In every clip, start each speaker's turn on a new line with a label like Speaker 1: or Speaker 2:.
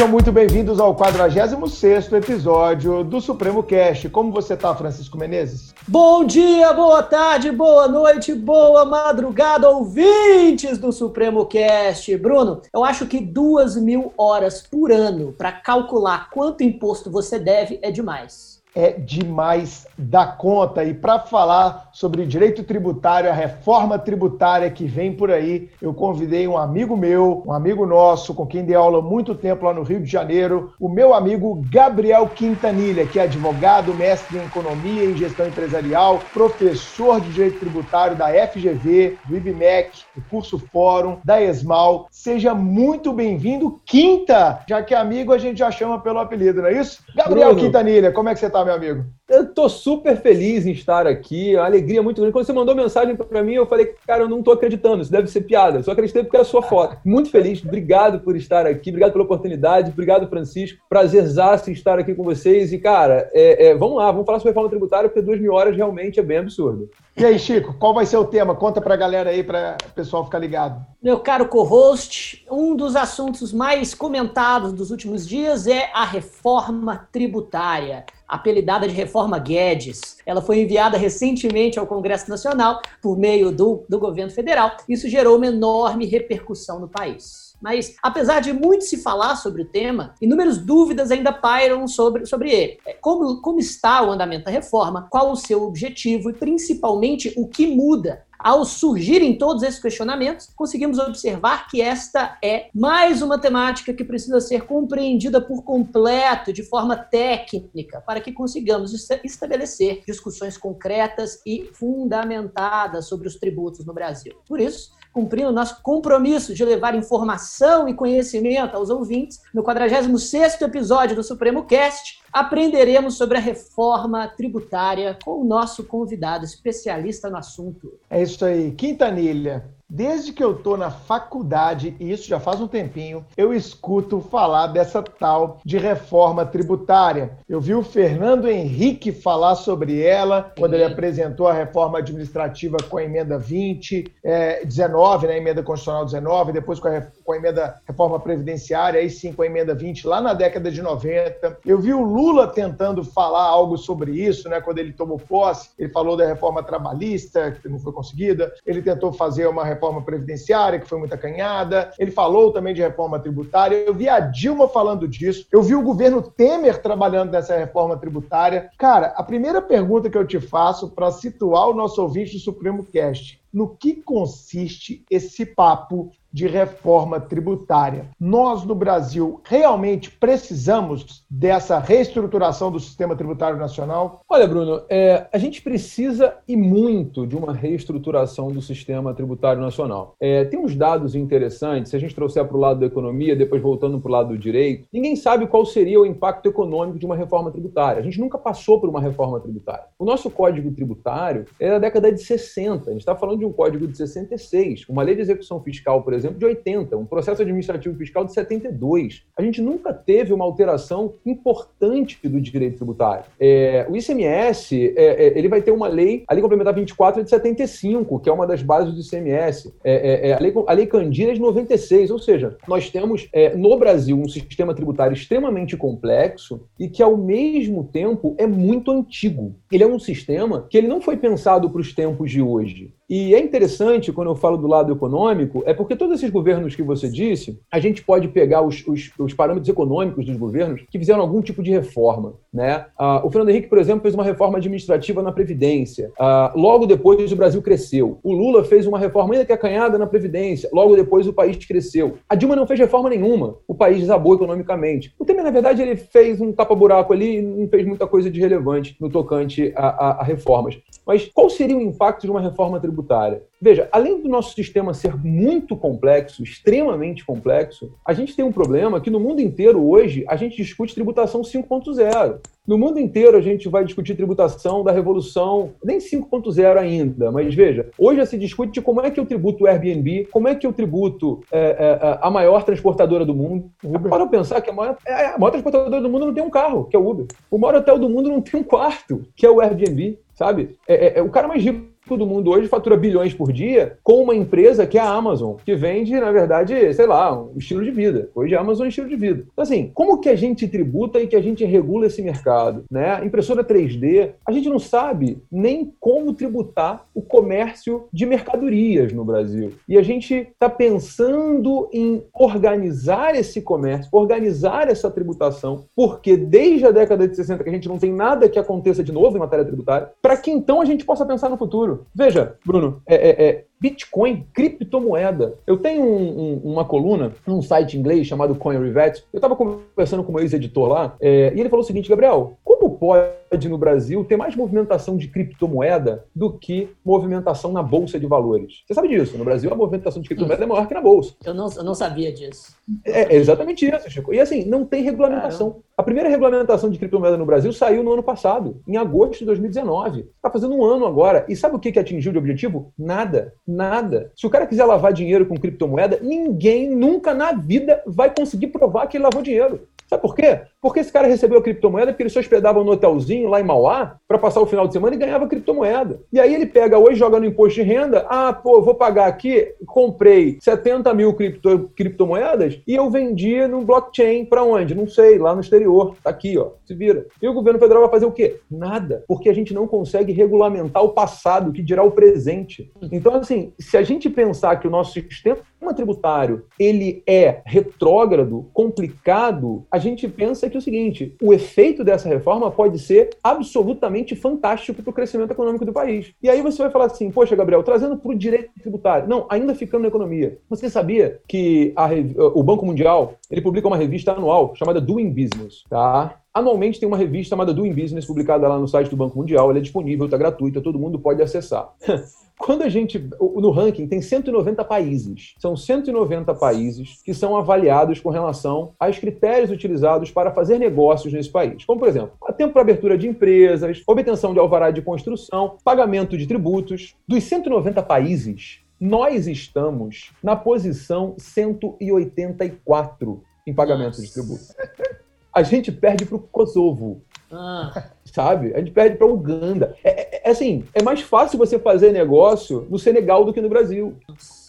Speaker 1: Sejam muito bem-vindos ao 46º episódio do Supremo Cast. Como você está, Francisco Menezes?
Speaker 2: Bom dia, boa tarde, boa noite, boa madrugada, ouvintes do Supremo Cast. Bruno, eu acho que duas mil horas por ano para calcular quanto imposto você deve é demais
Speaker 1: é demais da conta. E para falar sobre direito tributário, a reforma tributária que vem por aí, eu convidei um amigo meu, um amigo nosso, com quem dei aula há muito tempo lá no Rio de Janeiro, o meu amigo Gabriel Quintanilha, que é advogado, mestre em economia e gestão empresarial, professor de direito tributário da FGV, do IBMEC, do curso Fórum, da ESMAL. Seja muito bem-vindo, Quinta, já que é amigo a gente já chama pelo apelido, não é isso? Gabriel Bruno. Quintanilha, como é que você está? Meu amigo?
Speaker 3: Eu tô super feliz em estar aqui, uma alegria muito grande. Quando você mandou mensagem para mim, eu falei, cara, eu não tô acreditando, isso deve ser piada. Só acreditei porque era sua foto. Muito feliz, obrigado por estar aqui, obrigado pela oportunidade, obrigado, Francisco. Prazerzaço estar aqui com vocês. E, cara, é, é, vamos lá, vamos falar sobre reforma tributária, porque duas mil horas realmente é bem absurdo.
Speaker 1: E aí, Chico, qual vai ser o tema? Conta pra galera aí, para o pessoal ficar ligado.
Speaker 2: Meu caro co-host, um dos assuntos mais comentados dos últimos dias é a reforma tributária apelidada de Reforma Guedes. Ela foi enviada recentemente ao Congresso Nacional por meio do, do governo federal. Isso gerou uma enorme repercussão no país. Mas, apesar de muito se falar sobre o tema, inúmeras dúvidas ainda pairam sobre, sobre ele. É, como, como está o andamento da reforma, qual o seu objetivo e, principalmente, o que muda ao surgirem todos esses questionamentos, conseguimos observar que esta é mais uma temática que precisa ser compreendida por completo, de forma técnica, para que consigamos estabelecer discussões concretas e fundamentadas sobre os tributos no Brasil. Por isso, cumprindo nosso compromisso de levar informação e conhecimento aos ouvintes, no 46º episódio do Supremo Cast, aprenderemos sobre a reforma tributária com o nosso convidado especialista no assunto.
Speaker 1: É isso aí. Quintanilha, Desde que eu tô na faculdade, e isso já faz um tempinho, eu escuto falar dessa tal de reforma tributária. Eu vi o Fernando Henrique falar sobre ela quando ele apresentou a reforma administrativa com a emenda 20, é, 19, né, emenda constitucional 19, depois com a, com a emenda reforma previdenciária, aí sim com a emenda 20, lá na década de 90. Eu vi o Lula tentando falar algo sobre isso, né, quando ele tomou posse. Ele falou da reforma trabalhista, que não foi conseguida. Ele tentou fazer uma reforma reforma previdenciária, que foi muito acanhada. Ele falou também de reforma tributária. Eu vi a Dilma falando disso. Eu vi o governo Temer trabalhando nessa reforma tributária. Cara, a primeira pergunta que eu te faço para situar o nosso ouvinte do Supremo Cast: no que consiste esse papo de reforma tributária. Nós, no Brasil, realmente precisamos dessa reestruturação do sistema tributário nacional?
Speaker 3: Olha, Bruno, é, a gente precisa e muito de uma reestruturação do sistema tributário nacional. É, tem uns dados interessantes, se a gente trouxer para o lado da economia, depois voltando para o lado do direito, ninguém sabe qual seria o impacto econômico de uma reforma tributária. A gente nunca passou por uma reforma tributária. O nosso código tributário é da década de 60, a gente está falando de um código de 66, uma lei de execução fiscal, por exemplo, de 80, um processo administrativo fiscal de 72. A gente nunca teve uma alteração importante do direito tributário. É, o ICMS, é, é, ele vai ter uma lei, a Lei Complementar 24 é de 75, que é uma das bases do ICMS. É, é, é, a, lei, a Lei Candira é de 96, ou seja, nós temos no Brasil um sistema tributário extremamente complexo e que, ao mesmo tempo, é muito antigo. Ele é um sistema que ele não foi pensado para os tempos de hoje. E é interessante, quando eu falo do lado econômico, é porque todos esses governos que você disse, a gente pode pegar os, os, os parâmetros econômicos dos governos que fizeram algum tipo de reforma. Né? Ah, o Fernando Henrique, por exemplo, fez uma reforma administrativa na Previdência. Ah, logo depois, o Brasil cresceu. O Lula fez uma reforma ainda que acanhada na Previdência. Logo depois, o país cresceu. A Dilma não fez reforma nenhuma. O país desabou economicamente. O Temer, na verdade, ele fez um tapa-buraco ali e não fez muita coisa de relevante no tocante a, a, a reformas. Mas qual seria o impacto de uma reforma tributária? Veja, além do nosso sistema ser muito complexo, extremamente complexo, a gente tem um problema que no mundo inteiro hoje a gente discute tributação 5.0. No mundo inteiro a gente vai discutir tributação da revolução, nem 5.0 ainda, mas veja, hoje já se discute como é que eu tributo o Airbnb, como é que eu tributo é, é, a maior transportadora do mundo. Para pensar que a maior, é, a maior transportadora do mundo não tem um carro, que é o Uber. O maior hotel do mundo não tem um quarto, que é o Airbnb, sabe? É, é, é o cara mais rico do mundo hoje fatura bilhões por dia com uma empresa que é a Amazon, que vende, na verdade, sei lá, um estilo de vida. Hoje a Amazon é um estilo de vida. Então, assim, como que a gente tributa e que a gente regula esse mercado? Né? Impressora 3D, a gente não sabe nem como tributar o comércio de mercadorias no Brasil. E a gente está pensando em organizar esse comércio, organizar essa tributação, porque desde a década de 60 que a gente não tem nada que aconteça de novo em matéria tributária, para que então a gente possa pensar no futuro. Veja, Bruno, é, é, é Bitcoin, criptomoeda. Eu tenho um, um, uma coluna num site inglês chamado Coin Revet. Eu estava conversando com o ex-editor lá é, e ele falou o seguinte, Gabriel, como pode no Brasil ter mais movimentação de criptomoeda do que movimentação na bolsa de valores? Você sabe disso? No Brasil a movimentação de criptomoeda é maior que na bolsa.
Speaker 2: Eu não, eu não sabia disso.
Speaker 3: É, é exatamente isso, Chico. E assim, não tem regulamentação. Caramba. A primeira regulamentação de criptomoeda no Brasil saiu no ano passado, em agosto de 2019. Está fazendo um ano agora. E sabe o que, que atingiu de objetivo? Nada. Nada. Se o cara quiser lavar dinheiro com criptomoeda, ninguém nunca na vida vai conseguir provar que ele lavou dinheiro. Sabe por quê? Porque esse cara recebeu a criptomoeda porque ele se hospedava no hotelzinho lá em Mauá para passar o final de semana e ganhava criptomoeda. E aí ele pega hoje, joga no imposto de renda, ah, pô, vou pagar aqui, comprei 70 mil cripto, criptomoedas e eu vendi no blockchain para onde? Não sei, lá no exterior. Tá aqui, ó, se vira. E o governo federal vai fazer o quê? Nada. Porque a gente não consegue regulamentar o passado, que dirá o presente. Então, assim, se a gente pensar que o nosso sistema tributário ele é retrógrado, complicado, a gente pensa que é o seguinte: o efeito dessa reforma pode ser absolutamente fantástico para o crescimento econômico do país. E aí você vai falar assim, poxa, Gabriel, trazendo para o direito tributário. Não, ainda ficando na economia. Você sabia que a, o Banco Mundial ele publica uma revista anual chamada Doing Business, tá? Anualmente tem uma revista chamada Doing Business, publicada lá no site do Banco Mundial. Ela é disponível, está gratuita, todo mundo pode acessar. Quando a gente. No ranking tem 190 países. São 190 países que são avaliados com relação aos critérios utilizados para fazer negócios nesse país. Como, por exemplo, tempo para abertura de empresas, obtenção de alvará de construção, pagamento de tributos. Dos 190 países, nós estamos na posição 184 em pagamento de tributos. A gente perde para o Kosovo. Ah sabe? A gente perde para Uganda. É, é, é, assim, é mais fácil você fazer negócio no Senegal do que no Brasil.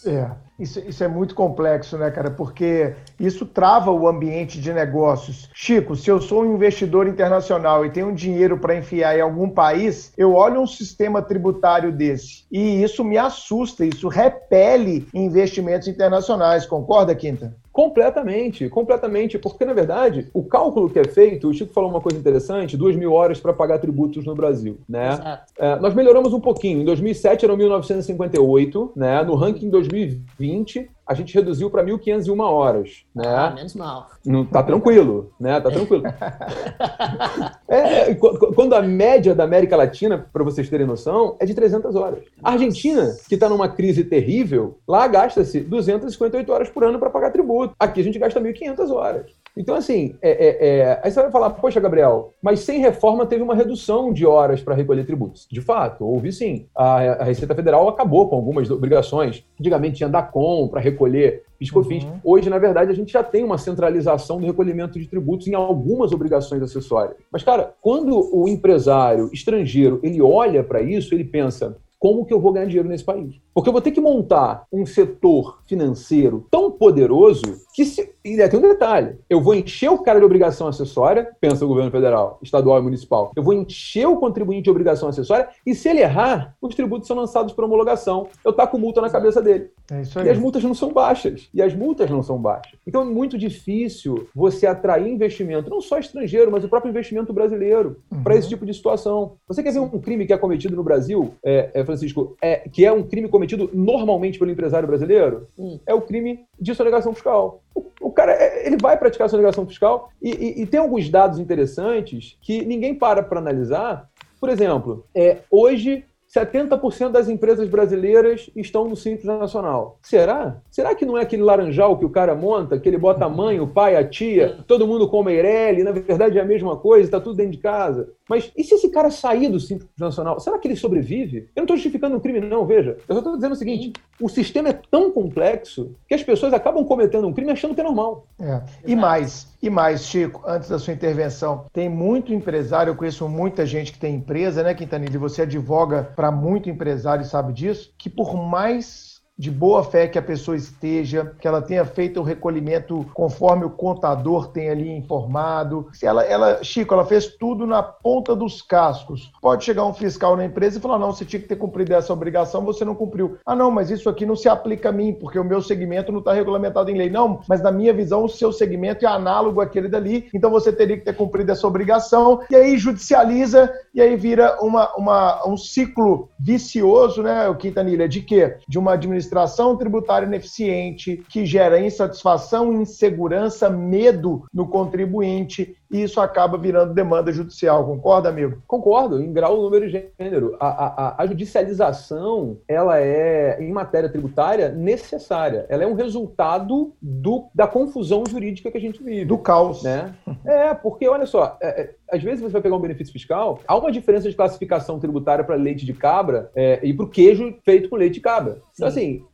Speaker 1: É, isso, isso é muito complexo, né, cara? Porque isso trava o ambiente de negócios. Chico, se eu sou um investidor internacional e tenho dinheiro para enfiar em algum país, eu olho um sistema tributário desse e isso me assusta, isso repele investimentos internacionais. Concorda, Quinta?
Speaker 3: Completamente, completamente, porque na verdade o cálculo que é feito, o Chico falou uma coisa interessante, duas mil horas para pagar tributos no Brasil, né? É, nós melhoramos um pouquinho, em 2007 eram 1958, né? No ranking 2020 a gente reduziu para 1.501 horas, né?
Speaker 2: Ah, menos mal.
Speaker 3: Não, tá tranquilo, né? Tá tranquilo. é, é quando a média da América Latina, para vocês terem noção, é de 300 horas. A Argentina, que está numa crise terrível, lá gasta-se 258 horas por ano para pagar tributo. Aqui a gente gasta 1.500 horas. Então, assim, é, é, é, aí você vai falar, poxa, Gabriel, mas sem reforma teve uma redução de horas para recolher tributos. De fato, houve sim. A, a, Receita Federal acabou com algumas obrigações. Antigamente tinha DACOM para recolher PiscoFins. Uhum. Hoje, na verdade, a gente já tem uma centralização do recolhimento de tributos em algumas obrigações acessórias. Mas, cara, quando o empresário estrangeiro ele olha para isso, ele pensa, como que eu vou ganhar dinheiro nesse país? Porque eu vou ter que montar um setor financeiro tão poderoso que se. E tem um detalhe: eu vou encher o cara de obrigação acessória, pensa o governo federal, estadual e municipal. Eu vou encher o contribuinte de obrigação acessória e se ele errar, os tributos são lançados por homologação. Eu taco multa na cabeça dele. É isso aí. E as multas não são baixas. E as multas não são baixas. Então é muito difícil você atrair investimento, não só estrangeiro, mas o próprio investimento brasileiro, uhum. para esse tipo de situação. Você quer ver um crime que é cometido no Brasil, é, é, Francisco, é, que é um crime cometido normalmente pelo empresário brasileiro hum. é o crime de sonegação fiscal. O, cara, é, ele vai praticar sonegação fiscal e, e, e, tem alguns dados interessantes que ninguém para para analisar. Por exemplo, é, hoje 70% das empresas brasileiras estão no Simples Nacional. Será? Será que não é aquele laranjal que o cara monta, que ele bota a mãe, o pai, a tia, todo mundo com Meirelli, na verdade é a mesma coisa, está tudo dentro de casa? Mas e se esse cara sair do Simples Nacional? Será que ele sobrevive? Eu não estou justificando um crime, não, veja. Eu estou dizendo o seguinte: o sistema é tão complexo que as pessoas acabam cometendo um crime achando que é normal.
Speaker 1: É. E mais, e mais, Chico, antes da sua intervenção, tem muito empresário, eu conheço muita gente que tem empresa, né, Quintanilha? Você advoga para muito empresário sabe disso, que por mais de boa fé que a pessoa esteja, que ela tenha feito o recolhimento conforme o contador tem ali informado. Se ela, ela, Chico, ela fez tudo na ponta dos cascos. Pode chegar um fiscal na empresa e falar: não, você tinha que ter cumprido essa obrigação, você não cumpriu. Ah, não, mas isso aqui não se aplica a mim, porque o meu segmento não está regulamentado em lei. Não, mas na minha visão, o seu segmento é análogo àquele dali, então você teria que ter cumprido essa obrigação. E aí judicializa, e aí vira uma, uma, um ciclo vicioso, né, o Quintanilha, de quê? De uma administração administração tributária ineficiente, que gera insatisfação, insegurança, medo no contribuinte, e isso acaba virando demanda judicial. Concorda, amigo?
Speaker 3: Concordo, em grau, número e gênero. A, a, a judicialização, ela é, em matéria tributária, necessária. Ela é um resultado do, da confusão jurídica que a gente vive.
Speaker 1: Do caos.
Speaker 3: Né? É, porque, olha só, é, é, às vezes você vai pegar um benefício fiscal, há uma diferença de classificação tributária para leite de cabra é, e para o queijo feito com leite de cabra. Então, assim,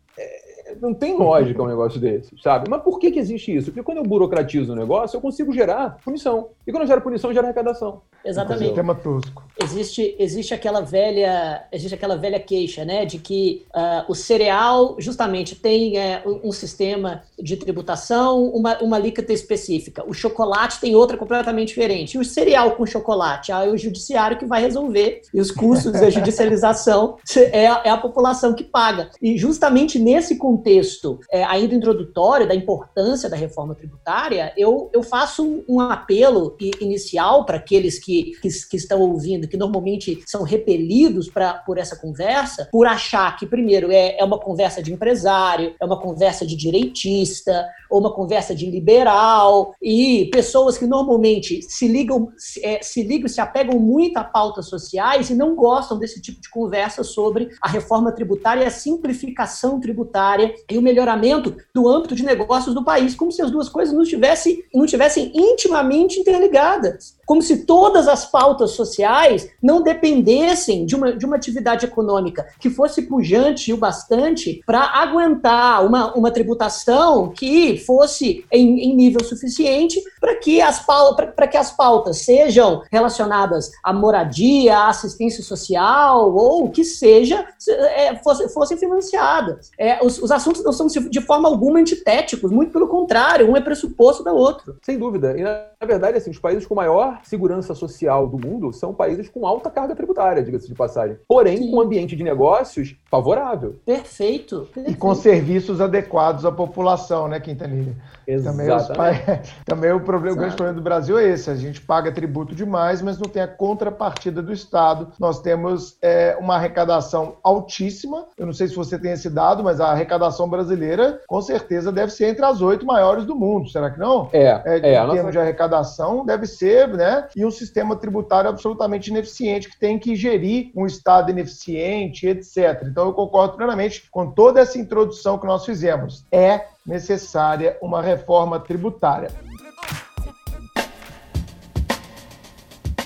Speaker 3: não tem lógica um negócio desse, sabe? Mas por que, que existe isso? Porque quando eu burocratizo o negócio, eu consigo gerar punição. E quando eu gero punição, eu gero arrecadação.
Speaker 2: Exatamente.
Speaker 1: Tema tosco.
Speaker 2: Existe, existe aquela velha, existe aquela velha queixa, né, de que uh, o cereal justamente tem uh, um, sistema de tributação, uma, uma alíquota específica. O chocolate tem outra completamente diferente. E o cereal com chocolate, aí é o judiciário que vai resolver. E os custos da judicialização é, é a população que paga. E justamente nesse contexto é, ainda introdutório da importância da reforma tributária, eu, eu faço um, um apelo inicial para aqueles que, que, que, estão ouvindo, que normalmente são repelidos pra, por essa conversa, por achar que, primeiro, é, é uma conversa de empresário, é uma conversa de direitista, ou uma conversa de liberal, e pessoas que normalmente se ligam, se, é, se ligam, se apegam muito a pautas sociais e não gostam desse tipo de conversa sobre a reforma tributária e a simplificação tributária e o melhoramento do âmbito de negócios do país, como se as duas coisas não tivessem, não intimamente interligadas como se todas as pautas sociais não dependessem de uma, de uma atividade econômica que fosse pujante o bastante para aguentar uma, uma tributação que fosse em, em nível suficiente para que, as que as pautas sejam relacionadas à moradia, à assistência social ou o que seja, é, fosse, fossem financiadas. É, os, os assuntos não são de forma alguma antitéticos, muito pelo contrário, um é pressuposto do outro.
Speaker 3: Sem dúvida. E, na verdade, assim, os países com maior segurança social do mundo são países com alta carga tributária, diga-se de passagem. Porém, Sim. com um ambiente de negócios favorável.
Speaker 2: Perfeito, perfeito.
Speaker 1: E com serviços adequados à população, né, Quintanilha? Também, os também o problema, o grande problema do Brasil é esse: a gente paga tributo demais, mas não tem a contrapartida do Estado. Nós temos é, uma arrecadação altíssima. Eu não sei se você tem esse dado, mas a arrecadação brasileira, com certeza, deve ser entre as oito maiores do mundo. Será que não?
Speaker 3: É.
Speaker 1: é, é em termos nossa... de arrecadação, deve ser, né? E um sistema tributário absolutamente ineficiente, que tem que gerir um Estado ineficiente, etc. Então, eu concordo plenamente com toda essa introdução que nós fizemos. É necessária uma reforma tributária.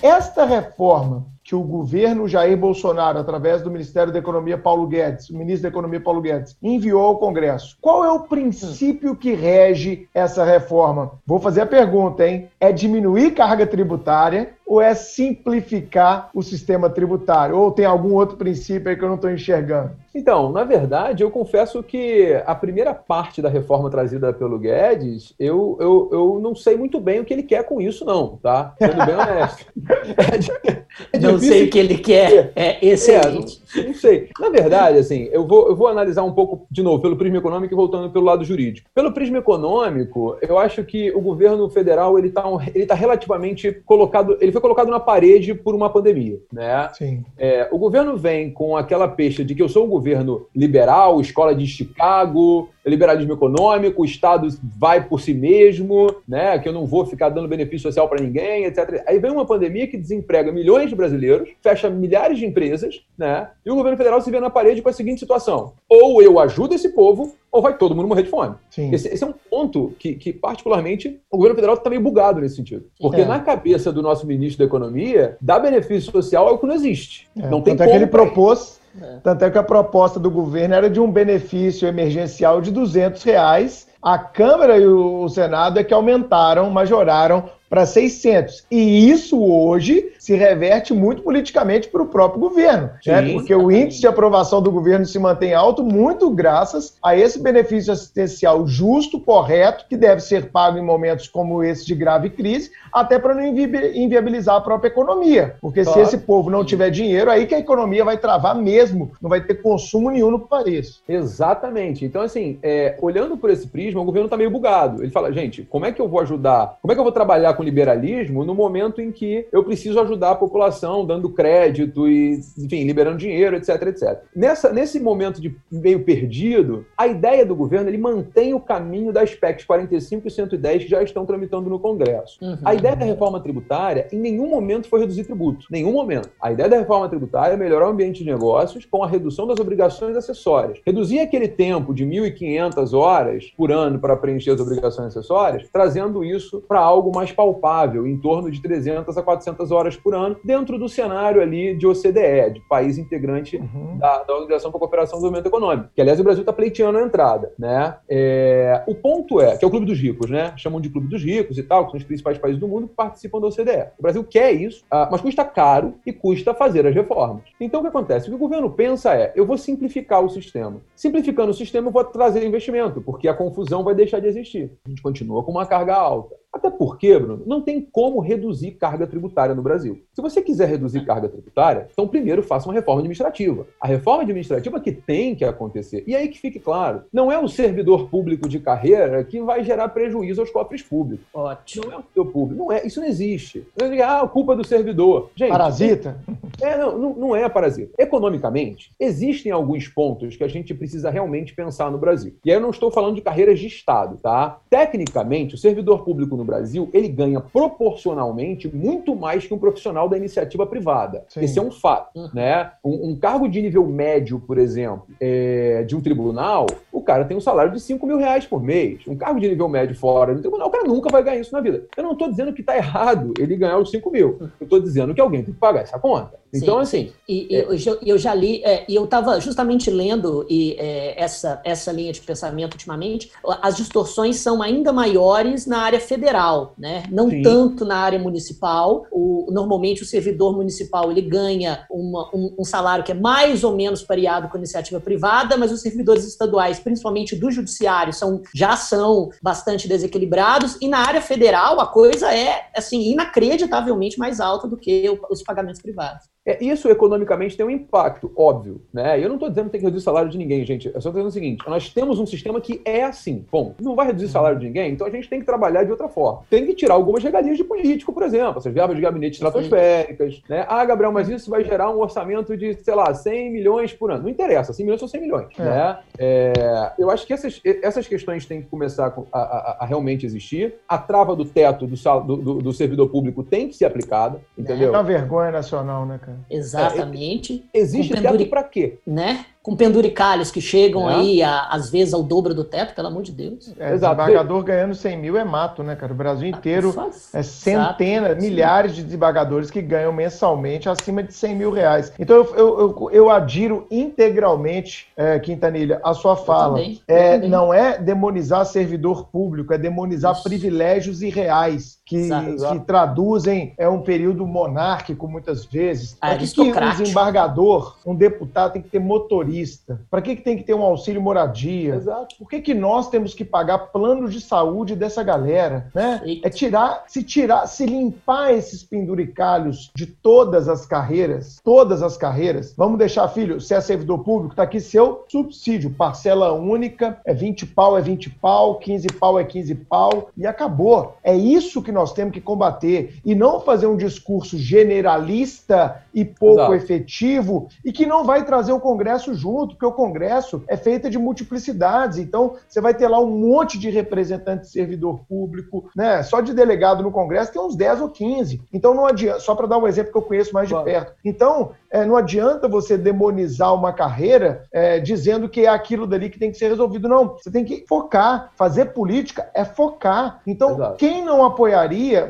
Speaker 1: Esta reforma que o governo Jair Bolsonaro, através do Ministério da Economia Paulo Guedes, o ministro da Economia Paulo Guedes, enviou ao Congresso. Qual é o princípio que rege essa reforma? Vou fazer a pergunta, hein? É diminuir carga tributária ou é simplificar o sistema tributário? Ou tem algum outro princípio aí que eu não estou enxergando?
Speaker 3: Então, na verdade, eu confesso que a primeira parte da reforma trazida pelo Guedes, eu, eu, eu não sei muito bem o que ele quer com isso, não, tá? Sendo bem honesto.
Speaker 2: É, é não sei o que ele quer, é excelente.
Speaker 3: É, não, não, sei. Na verdade, assim, eu vou, eu vou analisar um pouco, de novo, pelo prisma econômico e voltando pelo lado jurídico. Pelo prisma econômico, eu acho que o governo federal, ele está ele tá relativamente colocado, ele foi colocado na parede por uma pandemia, né?
Speaker 1: Sim.
Speaker 3: É, o governo vem com aquela peixa de que eu sou um governo liberal, escola de Chicago, liberalismo econômico, o Estado vai por si mesmo, né? Que eu não vou ficar dando benefício social para ninguém, etc. Aí vem uma pandemia que desemprega milhões de brasileiros, fecha milhares de empresas, né? E o governo federal se vê na parede com a seguinte situação: ou eu ajudo esse povo, ou vai todo mundo morrer de fome. Esse, esse, é um ponto que, que, particularmente, o governo federal está meio bugado nesse sentido. Porque é. na cabeça do nosso ministro da Economia, dar benefício social é o que não existe. É. Não tem
Speaker 1: Tanto como. É que ele propôs, é. Tanto é que a proposta do governo era de um benefício emergencial de 200 reais. A Câmara e o Senado é que aumentaram, majoraram para 600. E isso hoje se reverte muito politicamente para o próprio governo, né? porque o índice de aprovação do governo se mantém alto muito graças a esse benefício assistencial justo, correto, que deve ser pago em momentos como esse de grave crise, até para não inviabilizar a própria economia. Porque claro. se esse povo não tiver dinheiro, aí que a economia vai travar mesmo, não vai ter consumo nenhum no país.
Speaker 3: Exatamente. Então, assim, é, olhando por esse prisma, o governo está meio bugado. Ele fala, gente, como é que eu vou ajudar? Como é que eu vou trabalhar com liberalismo no momento em que eu preciso ajudar a população, dando crédito e, enfim, liberando dinheiro, etc, etc. Nessa, nesse momento de meio perdido, a ideia do governo, ele mantém o caminho das PECs 45 e 110 que já estão tramitando no Congresso. Uhum. A ideia da reforma tributária, em nenhum momento foi reduzir tributo. Nenhum momento. A ideia da reforma tributária é melhorar o ambiente de negócios com a redução das obrigações acessórias. Reduzir aquele tempo de 1.500 horas por ano para preencher as obrigações acessórias, trazendo isso para algo mais palpável, em torno de 300 a 400 horas por ano, dentro do cenário ali de OCDE, de país integrante uhum. da, da, Organização para a Cooperação e Desenvolvimento Econômico, que aliás o Brasil está pleiteando a entrada. Né? É, o ponto é, que é o Clube dos Ricos, né? chamam de Clube dos Ricos e tal, que são os principais países do mundo que participam da OCDE. O Brasil quer isso, ah, mas custa caro e custa fazer as reformas. Então o que acontece? O que o governo pensa é, eu vou simplificar o sistema. Simplificando o sistema, eu vou trazer investimento, porque a confusão vai deixar de existir. A gente continua com uma carga alta. Até porque, Bruno, não tem como reduzir carga tributária no Brasil. Se você quiser reduzir carga tributária, então primeiro faça uma reforma administrativa. A reforma administrativa que tem que acontecer. E aí que fique claro, não é o servidor público de carreira que vai gerar prejuízo aos cofres públicos.
Speaker 2: Ótimo.
Speaker 3: Não é o servidor público. Não é, isso não existe. Ah, culpa do servidor.
Speaker 1: Gente, parasita?
Speaker 3: É, não, não, não é parasita. Economicamente, existem alguns pontos que a gente precisa realmente pensar no Brasil. E aí eu não estou falando de carreiras de Estado, tá? Tecnicamente, o servidor público no Brasil, ele ganha proporcionalmente muito mais que um profissional da iniciativa privada. Sim. Esse é um fato. Uhum. Né? Um, um, cargo de nível médio, por exemplo, é, de um tribunal, o cara tem um salário de 5 mil reais por mês. Um cargo de nível médio fora do tribunal, o cara nunca vai ganhar isso na vida. Eu não estou dizendo que está errado ele ganhar os 5 mil. Eu estou dizendo que alguém tem que pagar essa conta. Então, assim.
Speaker 2: E, é... eu, eu, já li, é, e eu estava justamente lendo e, é, essa, essa linha de pensamento ultimamente, as distorções são ainda maiores na área federal, né? Não Sim. tanto na área municipal. O, normalmente o servidor municipal ele ganha uma, um, um, salário que é mais ou menos pareado com a iniciativa privada, mas os servidores estaduais, principalmente do judiciário, são, já são bastante desequilibrados. E na área federal a coisa é assim inacreditavelmente mais alta do que os pagamentos privados.
Speaker 3: É, isso economicamente tem um impacto, óbvio. Né? Eu não estou dizendo que tem que reduzir o salário de ninguém, gente. Eu só estou dizendo o seguinte: nós temos um sistema que é assim. Bom, não vai reduzir o salário de ninguém, então a gente tem que trabalhar de outra forma. Tem que tirar algumas regalias de político, por exemplo, essas verbas de gabinete estratosféricas. Né? Ah, Gabriel, mas isso vai gerar um orçamento de, sei lá, 100 milhões por ano. Não interessa, 100 milhões são 100 milhões. É. Né? É, eu acho que essas, essas questões têm que começar a, a, a realmente existir. A trava do teto do, do, do, servidor público tem que ser aplicada, entendeu?
Speaker 1: É uma vergonha nacional, né, cara?
Speaker 2: Exatamente.
Speaker 3: É, existe teto para quê?
Speaker 2: Né? com penduricalhos que chegam é. aí, a, às vezes, ao dobro do teto, pelo amor de Deus.
Speaker 1: É, desembargador ganhando 100 mil é mato, né, cara? O Brasil ah, inteiro é centenas, milhares de desembargadores que ganham mensalmente acima de 100 mil reais. Então, eu, eu, eu, eu adiro integralmente, é, Quintanilha, a sua fala. É, não é demonizar servidor público, é demonizar Isso. privilégios irreais que, que, traduzem é um período monárquico muitas vezes. Para que, que um desembargador, um deputado tem que ter motorista? Para que, que tem que ter um auxílio moradia? Exato. Por que, que nós temos que pagar planos de saúde dessa galera? Né? É tirar, se tirar, se limpar esses penduricalhos de todas as carreiras, todas as carreiras. Vamos deixar, filho, se é servidor público, tá aqui seu subsídio, parcela única, é 20 pau, é 20 pau, 15 pau é 15 pau, e acabou. É isso que nós nós temos que combater e não fazer um discurso generalista e pouco Exato. efetivo e que não vai trazer o Congresso junto, porque o Congresso é feito de multiplicidades. Então, você vai ter lá um monte de representante de servidor público, né? Só de delegado no Congresso tem uns 10 ou 15. Então, não adianta, só para dar um exemplo que eu conheço mais de claro. perto. Então, é, não adianta você demonizar uma carreira é, dizendo que é aquilo dali que tem que ser resolvido. Não, você tem que focar. Fazer política é focar. Então, Exato. quem não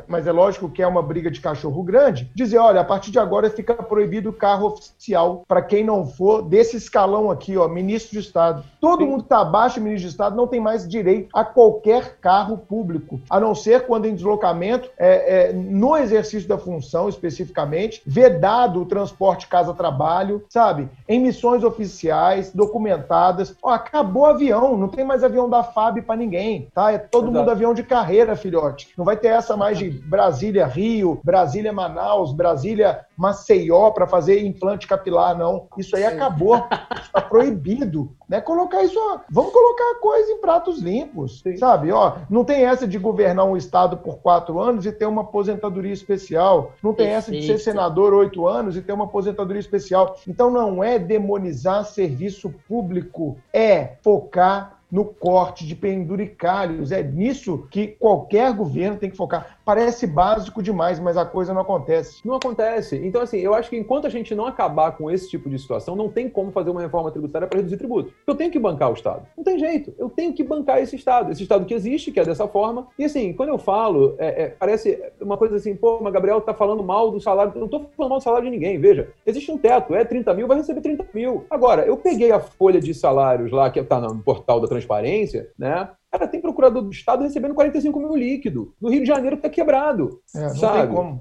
Speaker 1: mas é lógico que é uma briga de cachorro grande, dizer, olha, a partir de agora fica proibido o carro oficial para quem não for desses escalão aqui, ó, ministro de Estado. Todo Sim. mundo que está abaixo do ministro de Estado não tem mais direito a qualquer carro público, a não ser quando em deslocamento, é, é, no exercício da função especificamente, vedado o transporte casa-trabalho, sabe? Em missões oficiais, documentadas. Ó, acabou o avião, não tem mais avião da FAB para ninguém, tá? É todo Exato. mundo avião de carreira, filhote. Não vai ter essa mais de Brasília-Rio, Brasília-Manaus, Brasília-Maceió para fazer implante capilar, não. Isso aí acabou. Está proibido. Né? Colocar isso, ó, vamos colocar a coisa em pratos limpos, Sim. sabe? Ó, não tem essa de governar um estado por quatro anos e ter uma aposentadoria especial. Não tem Perfeito. essa de ser senador oito anos e ter uma aposentadoria especial. Então não é demonizar serviço público, é focar no corte de penduricalhos. É nisso que qualquer governo tem que focar. Parece básico demais, mas a coisa não acontece.
Speaker 3: Não acontece. Então, assim, eu acho que enquanto a gente não acabar com esse tipo de situação, não tem como fazer uma reforma tributária para reduzir tributo. Eu tenho que bancar o Estado. Não tem jeito. Eu tenho que bancar esse Estado. Esse Estado que existe, que é dessa forma. E, assim, quando eu falo, é, é, parece uma coisa assim, pô, mas Gabriel tá falando mal do salário. Eu não tô falando mal do salário de ninguém. Veja, existe um teto. É 30 mil, vai receber 30 mil. Agora, eu peguei a folha de salários lá, que tá no portal da transparência, né? Cara, tem procurador do Estado recebendo 45 mil líquido. No Rio de Janeiro tá quebrado. É, não sabe? tem como.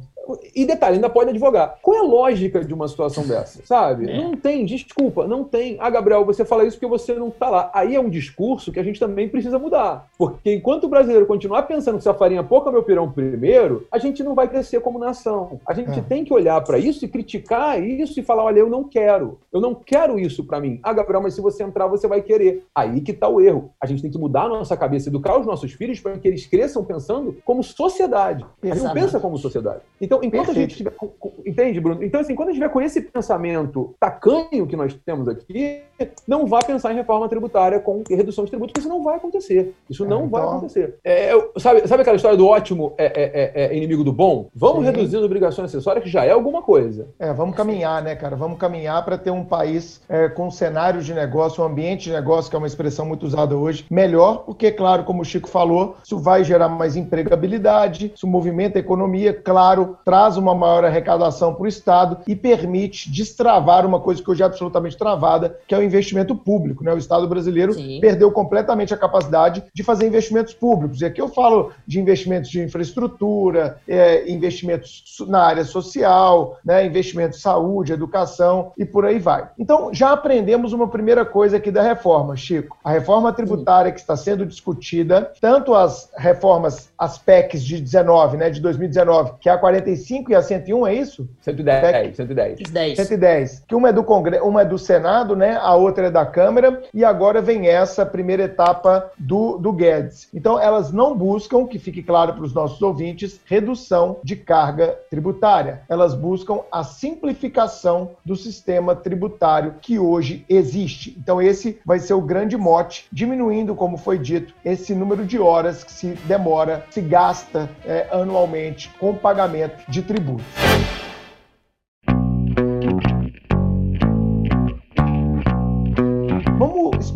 Speaker 3: E detalhe, ainda pode advogar. Qual é a lógica de uma situação dessa? Sabe? É. Não tem, desculpa, não tem. Ah, Gabriel, você fala isso porque você não está lá. Aí é um discurso que a gente também precisa mudar. Porque enquanto o brasileiro continuar pensando que se a farinha pouca é meu pirão primeiro, a gente não vai crescer como nação. A gente é. tem que olhar para isso e criticar isso e falar: olha, eu não quero. Eu não quero isso para mim. Ah, Gabriel, mas se você entrar, você vai querer. Aí que está o erro. A gente tem que mudar a nossa cabeça, educar os nossos filhos para que eles cresçam pensando como sociedade. A gente não pensa como sociedade. Então, enquanto Perfeito. a gente tiver. Entende, Bruno? Então, assim, quando a gente tiver com esse pensamento tacanho que nós temos aqui, não vá pensar em reforma tributária com redução de tributos, porque isso não vai acontecer. Isso é, não então... vai acontecer. É, sabe, sabe aquela história do ótimo é, é, é, é inimigo do bom? Vamos Sim. reduzir as obrigações acessórias, que já é alguma coisa.
Speaker 1: É, vamos caminhar, né, cara? Vamos caminhar para ter um país é, com cenários de negócio, um ambiente de negócio, que é uma expressão muito usada hoje, melhor, porque, claro, como o Chico falou, isso vai gerar mais empregabilidade, isso movimenta a economia, claro, traz uma maior arrecadação para o Estado e permite destravar uma coisa que hoje é absolutamente travada, que é o investimento público. Né? O Estado brasileiro Sim. perdeu completamente a capacidade de fazer investimentos públicos. E aqui eu falo de investimentos de infraestrutura, é, investimentos na área social, né? investimentos em saúde, educação e por aí vai. Então, já aprendemos uma primeira coisa aqui da reforma, Chico. A reforma tributária Sim. que está sendo discutida, tanto as reformas, as PECs de 19, né, de 2019, que é a 45 e a 101, é isso?
Speaker 3: 110, PEC, 110.
Speaker 1: 110. 110. Que uma é do Congresso, uma é do Senado, né? A outra é da Câmara e agora vem essa primeira etapa do, do Guedes. Então, elas não buscam, que fique claro para os nossos ouvintes, redução de carga tributária. Elas buscam a simplificação do sistema tributário que hoje existe. Então, esse vai ser o grande mote, diminuindo, como foi dito, esse número de horas que se demora, se gasta é, anualmente com pagamento de tributos.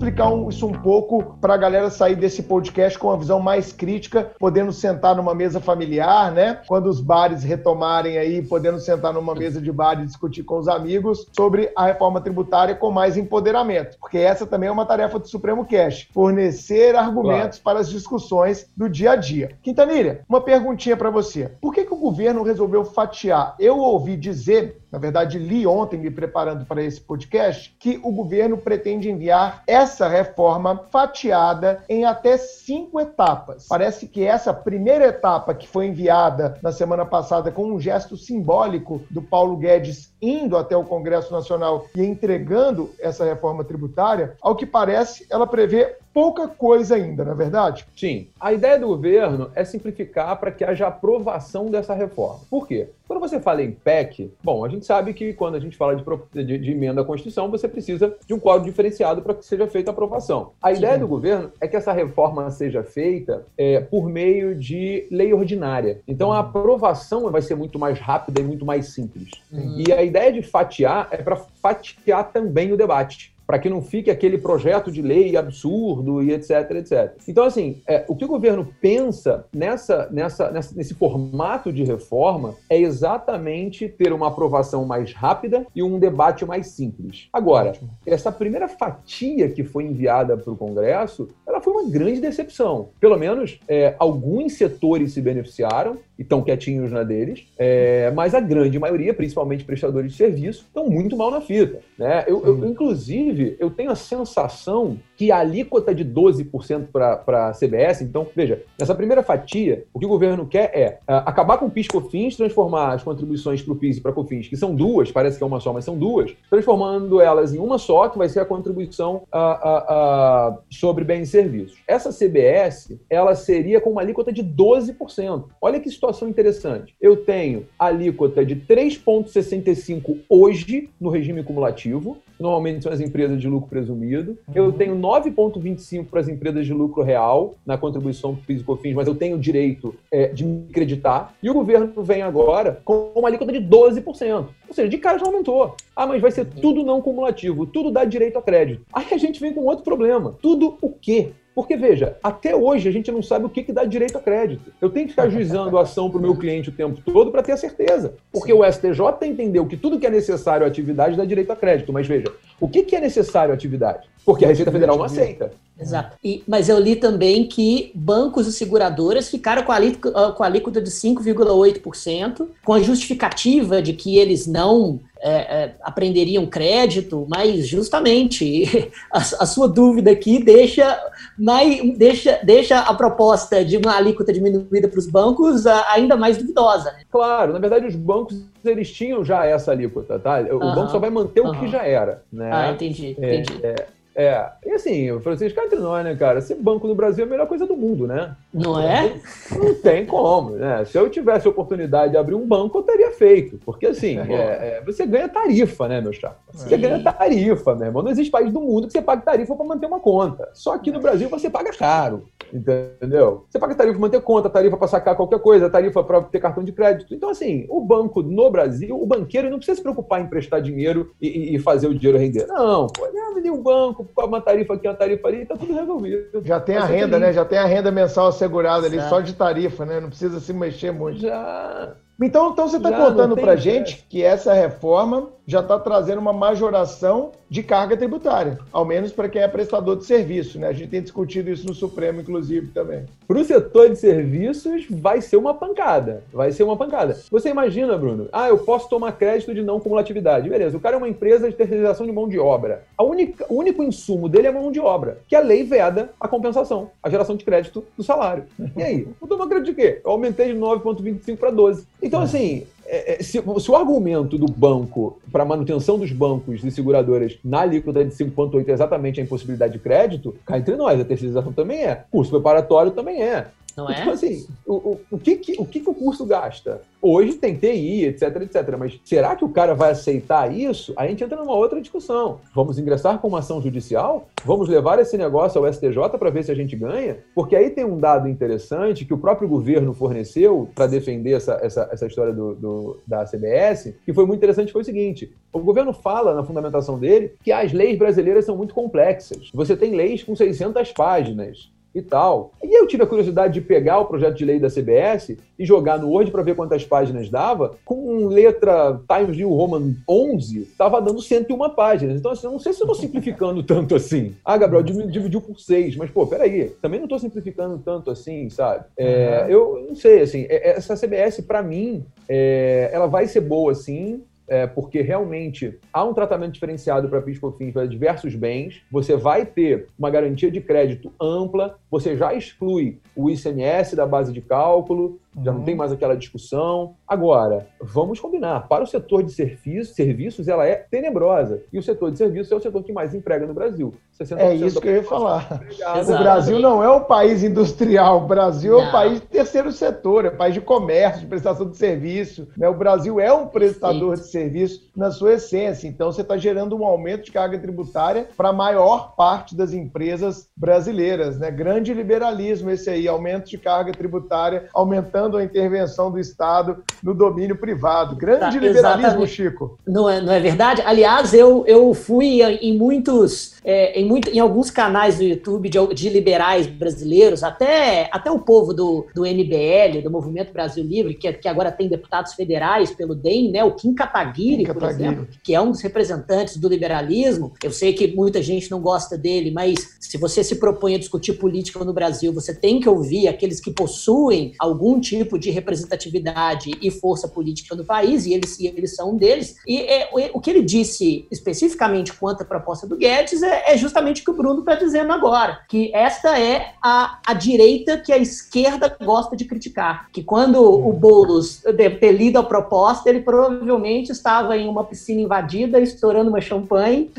Speaker 1: Explicar isso um pouco para a galera sair desse podcast com uma visão mais crítica, podendo sentar numa mesa familiar, né? Quando os bares retomarem aí, podendo sentar numa mesa de bar e discutir com os amigos sobre a reforma tributária com mais empoderamento. Porque essa também é uma tarefa do Supremo Cash, fornecer argumentos claro. para as discussões do dia a dia. Quintanilha, uma perguntinha para você. Por que, que o governo resolveu fatiar? Eu ouvi dizer na verdade, li ontem, me preparando para esse podcast, que o governo pretende enviar essa reforma fatiada em até cinco etapas. Parece que essa primeira etapa, que foi enviada na semana passada com um gesto simbólico do Paulo Guedes indo até o Congresso Nacional e entregando essa reforma tributária, ao que parece, ela prevê pouca coisa ainda, não é verdade?
Speaker 3: Sim. A ideia do governo é simplificar para que haja aprovação dessa reforma. Por quê? Quando você fala em PEC, bom, a gente sabe que quando a gente fala de, de, de emenda à Constituição, você precisa de um quadro diferenciado para que seja feita a aprovação. A Sim. ideia do governo é que essa reforma seja feita é, por meio de lei ordinária. Então a aprovação vai ser muito mais rápida e muito mais simples. Uhum. E a ideia de fatiar é para fatiar também o debate. Para que não fique aquele projeto de lei absurdo e etc, etc. Então, assim, é, o que o governo pensa nessa, nessa, nessa, nesse formato de reforma é exatamente ter uma aprovação mais rápida e um debate mais simples. Agora, essa primeira fatia que foi enviada para o Congresso, ela foi uma grande decepção. Pelo menos é, alguns setores se beneficiaram e estão quietinhos na deles, é, mas a grande maioria, principalmente prestadores de serviço, estão muito mal na fita. Né? Eu, eu, inclusive, eu tenho a sensação que a alíquota de 12% para a CBS, então, veja, nessa primeira fatia, o que o governo quer é uh, acabar com o PIS-COFINS, transformar as contribuições para o PIS e para a COFINS, que são duas, parece que é uma só, mas são duas, transformando elas em uma só, que vai ser a contribuição uh, uh, sobre bens e serviços. Essa CBS, ela seria com uma alíquota de 12%. Olha que situação interessante. Eu tenho alíquota de 3,65 hoje no regime cumulativo, normalmente são as empresas de lucro presumido. Uhum. Eu tenho 9,25 para as empresas de lucro real na contribuição físico fins, mas eu tenho o direito é, de me acreditar. E o governo vem agora com uma alíquota de 12%. Ou seja, de cara já aumentou. Ah, mas vai ser tudo não cumulativo, tudo dá direito a crédito. Aí a gente vem com outro problema. Tudo o quê? Porque, veja, até hoje a gente não sabe o que, que dá direito a crédito. Eu tenho que ficar juizando a ação para o meu cliente o tempo todo para ter a certeza. Porque Sim. o STJ entendeu que tudo que é necessário à atividade dá direito a crédito. Mas veja, o que, que é necessário à atividade? Porque a Receita Federal não aceita.
Speaker 2: Exato. E, mas eu li também que bancos e seguradoras ficaram com a alíquota, com a alíquota de 5,8%, com a justificativa de que eles não é, é, aprenderiam crédito, mas justamente a, a, sua dúvida aqui deixa, mais, deixa, deixa a proposta de uma alíquota diminuída para os bancos ainda mais duvidosa. Né?
Speaker 3: Claro, na verdade os bancos eles tinham já essa alíquota, tá? O uhum, banco só vai manter uhum. o que já era, né?
Speaker 2: Ah, entendi, entendi.
Speaker 3: É, é, e assim, Francisco, entre nós, né, cara? Ser banco no Brasil é a melhor coisa do mundo, né?
Speaker 2: Não é?
Speaker 3: Não tem como, né? Se eu tivesse a oportunidade de abrir um banco, eu teria feito. Porque, assim, é, é, você ganha tarifa, né, meu chapa? Você ganha tarifa, meu irmão. Não existe país do mundo que você pague tarifa para manter uma conta. Só aqui no Brasil você paga caro, entendeu? Você paga tarifa para manter conta, tarifa para sacar qualquer coisa, tarifa para ter cartão de crédito. Então, assim, o banco no Brasil, o banqueiro não precisa se preocupar em prestar dinheiro e, e fazer o dinheiro render. Não, pô, ele abre um banco, uma tarifa aqui, uma tarifa ali, tá tudo resolvido.
Speaker 1: Já tem a renda, né? Já tem a renda mensal assegurada ali, só de tarifa, né? Não precisa se mexer muito.
Speaker 3: Já.
Speaker 1: Então, então você está contando para gente que essa reforma já está trazendo uma majoração de carga tributária, ao menos para quem é prestador de serviço. Né? A gente tem discutido isso no Supremo, inclusive, também.
Speaker 3: Para o setor de serviços, vai ser uma pancada. Vai ser uma pancada. Você imagina, Bruno, ah, eu posso tomar crédito de não cumulatividade. Beleza, o cara é uma empresa de terceirização de mão de obra. A única, o único insumo dele é mão de obra, que a lei veda a compensação, a geração de crédito do salário. E aí? Vou tomar crédito de quê? Eu aumentei de 9,25 para 12. Então, assim, é, é, se, se, o argumento do banco para manutenção dos bancos e seguradoras na alíquota de 5,8 é exatamente a impossibilidade de crédito, cá entre nós, a terceirização também é. Curso preparatório também é.
Speaker 2: Não é?
Speaker 3: Então, assim, o, o, o, que, que, o que, que o curso gasta? Hoje tem TI, etc, etc. Mas será que o cara vai aceitar isso? A gente entra numa outra discussão. Vamos ingressar com uma ação judicial? Vamos levar esse negócio ao STJ para ver se a gente ganha? Porque aí tem um dado interessante que o próprio governo forneceu para defender essa, essa, essa história do, do, da CBS, que foi muito interessante, foi o seguinte. O governo fala na fundamentação dele que as leis brasileiras são muito complexas. Você tem leis com 600 páginas e tal. E eu tive a curiosidade de pegar o projeto de lei da CBS e jogar no Word para ver quantas páginas dava. Com letra Times New Roman 11, estava dando 101 páginas. Então, assim, eu não sei se eu estou simplificando tanto assim. Ah, Gabriel, dividiu por seis. Mas, pô, peraí, também não estou simplificando tanto assim, sabe? É. Eu não sei, assim, é, essa CBS, para mim, é, ela vai ser boa, sim é, porque realmente há um tratamento diferenciado para PIS COFINS para diversos bens, você vai ter uma garantia de crédito ampla, você já exclui o ICMS da base de cálculo, já não tem uhum. mais aquela discussão. Agora, vamos combinar, para o setor de serviços, serviços ela é tenebrosa, e o setor de serviços é o setor que mais emprega no Brasil.
Speaker 1: É isso que eu ia falar. O Brasil não é um país industrial, o Brasil não. é um país de terceiro setor, é um país de comércio, de prestação de serviço. Né? O Brasil é um prestador Sim. de serviço na sua essência, então você está gerando um aumento de carga tributária para a maior parte das empresas brasileiras. Né? Grande liberalismo esse aí, aumento de carga tributária, aumentando a intervenção do Estado no domínio privado. Grande tá, liberalismo, Chico.
Speaker 2: Não é, não é verdade? Aliás, eu, eu fui em muitos, é, em, muito, em alguns canais do YouTube de, de, liberais brasileiros, até, até o povo do, do MBL, do Movimento Brasil Livre, que, que agora tem deputados federais pelo DEM, né? O Kim Kataguiri, Kim por Kataguiri. exemplo, que é um dos representantes do liberalismo. Eu sei que muita gente não gosta dele, mas se você se propõe a discutir política no Brasil, você tem que ouvir aqueles que possuem algum tipo de representatividade e força política no país, e eles, eles são um deles. E é, o que ele disse especificamente quanto à proposta do Guedes é, é justamente o que o Bruno está dizendo agora, que esta é a, a direita que a esquerda gosta de criticar. Que quando o Boulos deve ter lido a proposta, ele provavelmente estava em uma piscina invadida, estourando uma champanhe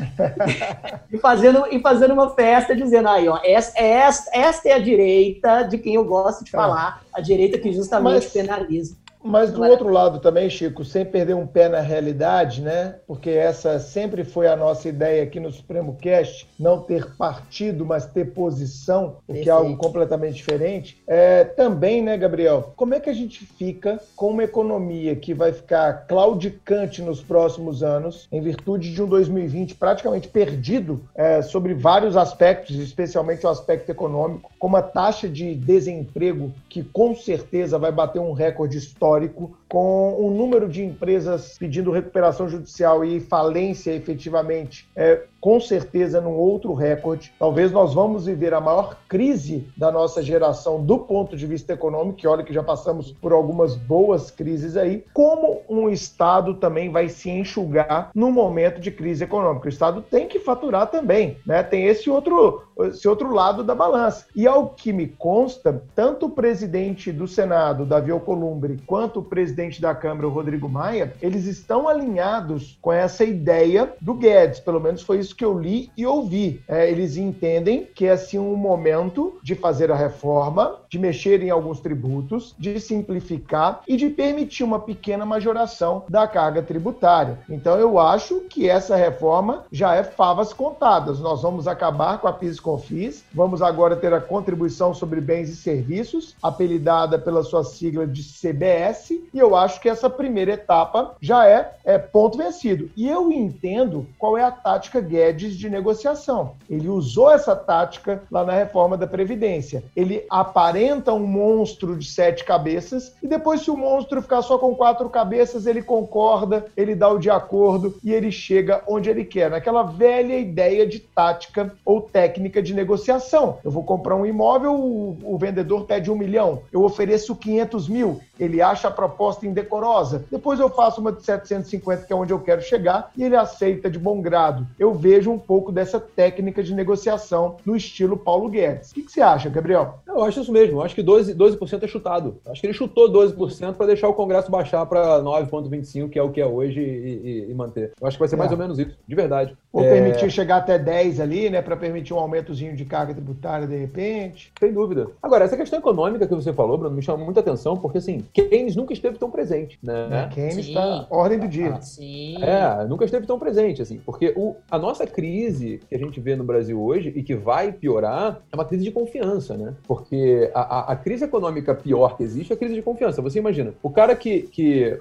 Speaker 2: e, fazendo, e fazendo uma festa, dizendo aí, ó, esta, esta, esta é a direita de quem eu gosto de tá. falar, a direita que justamente Mas... penaliza.
Speaker 1: Mas do outro lado também, Chico, sem perder um pé na realidade, né? Porque essa sempre foi a nossa ideia aqui no Supremo Cast, não ter partido, mas ter posição, o que é algo completamente diferente. É, também, né, Gabriel? Como é que a gente fica com uma economia que vai ficar claudicante nos próximos anos, em virtude de um 2020 praticamente perdido é, sobre vários aspectos, especialmente o aspecto econômico, com uma taxa de desemprego que com certeza vai bater um recorde histórico histórico, com o número de empresas pedindo recuperação judicial e falência efetivamente é, com certeza num outro recorde. Talvez nós vamos viver a maior crise da nossa geração do ponto de vista econômico, e olha que já passamos por algumas boas crises aí, como um Estado também vai se enxugar no momento de crise econômica. O Estado tem que faturar também, né? Tem esse outro, esse outro lado da balança. E ao que me consta, tanto o presidente do Senado, Davi Alcolumbre, quanto o presidente da Câmara, o Rodrigo Maia, eles estão alinhados com essa ideia do Guedes, pelo menos foi isso que eu li e ouvi. É, eles entendem que é assim um momento de fazer a reforma, de mexer em alguns tributos, de simplificar e de permitir uma pequena majoração da carga tributária. Então eu acho que essa reforma já é favas contadas. Nós vamos acabar com a PIS COFINS, vamos agora ter a contribuição sobre bens e serviços, apelidada pela sua sigla de CBS, e eu acho que essa primeira etapa já é, é ponto vencido. E eu entendo qual é a tática Guedes Guedes de negociação. Ele usou essa tática lá na reforma da Previdência. Ele aparenta um monstro de sete cabeças e depois, se o monstro ficar só com quatro cabeças, ele concorda, ele dá o de acordo e ele chega onde ele quer. Naquela velha ideia de tática ou técnica de negociação. Eu vou comprar um imóvel, o, o vendedor pede um milhão, eu ofereço 500 mil, ele acha a proposta indecorosa. Depois eu faço uma de 750, que é onde eu quero chegar, e ele aceita de bom grado. Eu vejo um pouco dessa técnica de negociação no estilo Paulo Guedes. O que, que você acha, Gabriel?
Speaker 3: Eu acho isso mesmo. Eu acho que 12%, 12 é chutado. Acho que ele chutou 12% para deixar o Congresso baixar para 9,25%, que é o que é hoje, e, e, e manter. Eu acho que vai ser é. mais ou menos isso, de verdade.
Speaker 1: Ou é... permitir chegar até 10 ali, né, para permitir um aumentozinho de carga tributária de repente.
Speaker 3: Sem dúvida. Agora, essa questão econômica que você falou, Bruno, me chamou muita atenção, porque assim, Keynes nunca esteve tão presente, né?
Speaker 1: É, Keynes está ordem do dia. Ah,
Speaker 3: sim. É, nunca esteve tão presente, assim, porque o, a nossa crise que a gente vê no Brasil hoje e que vai piorar é uma crise de confiança, né? Porque a, a, a crise econômica pior que existe é a crise de confiança. Você imagina, o cara que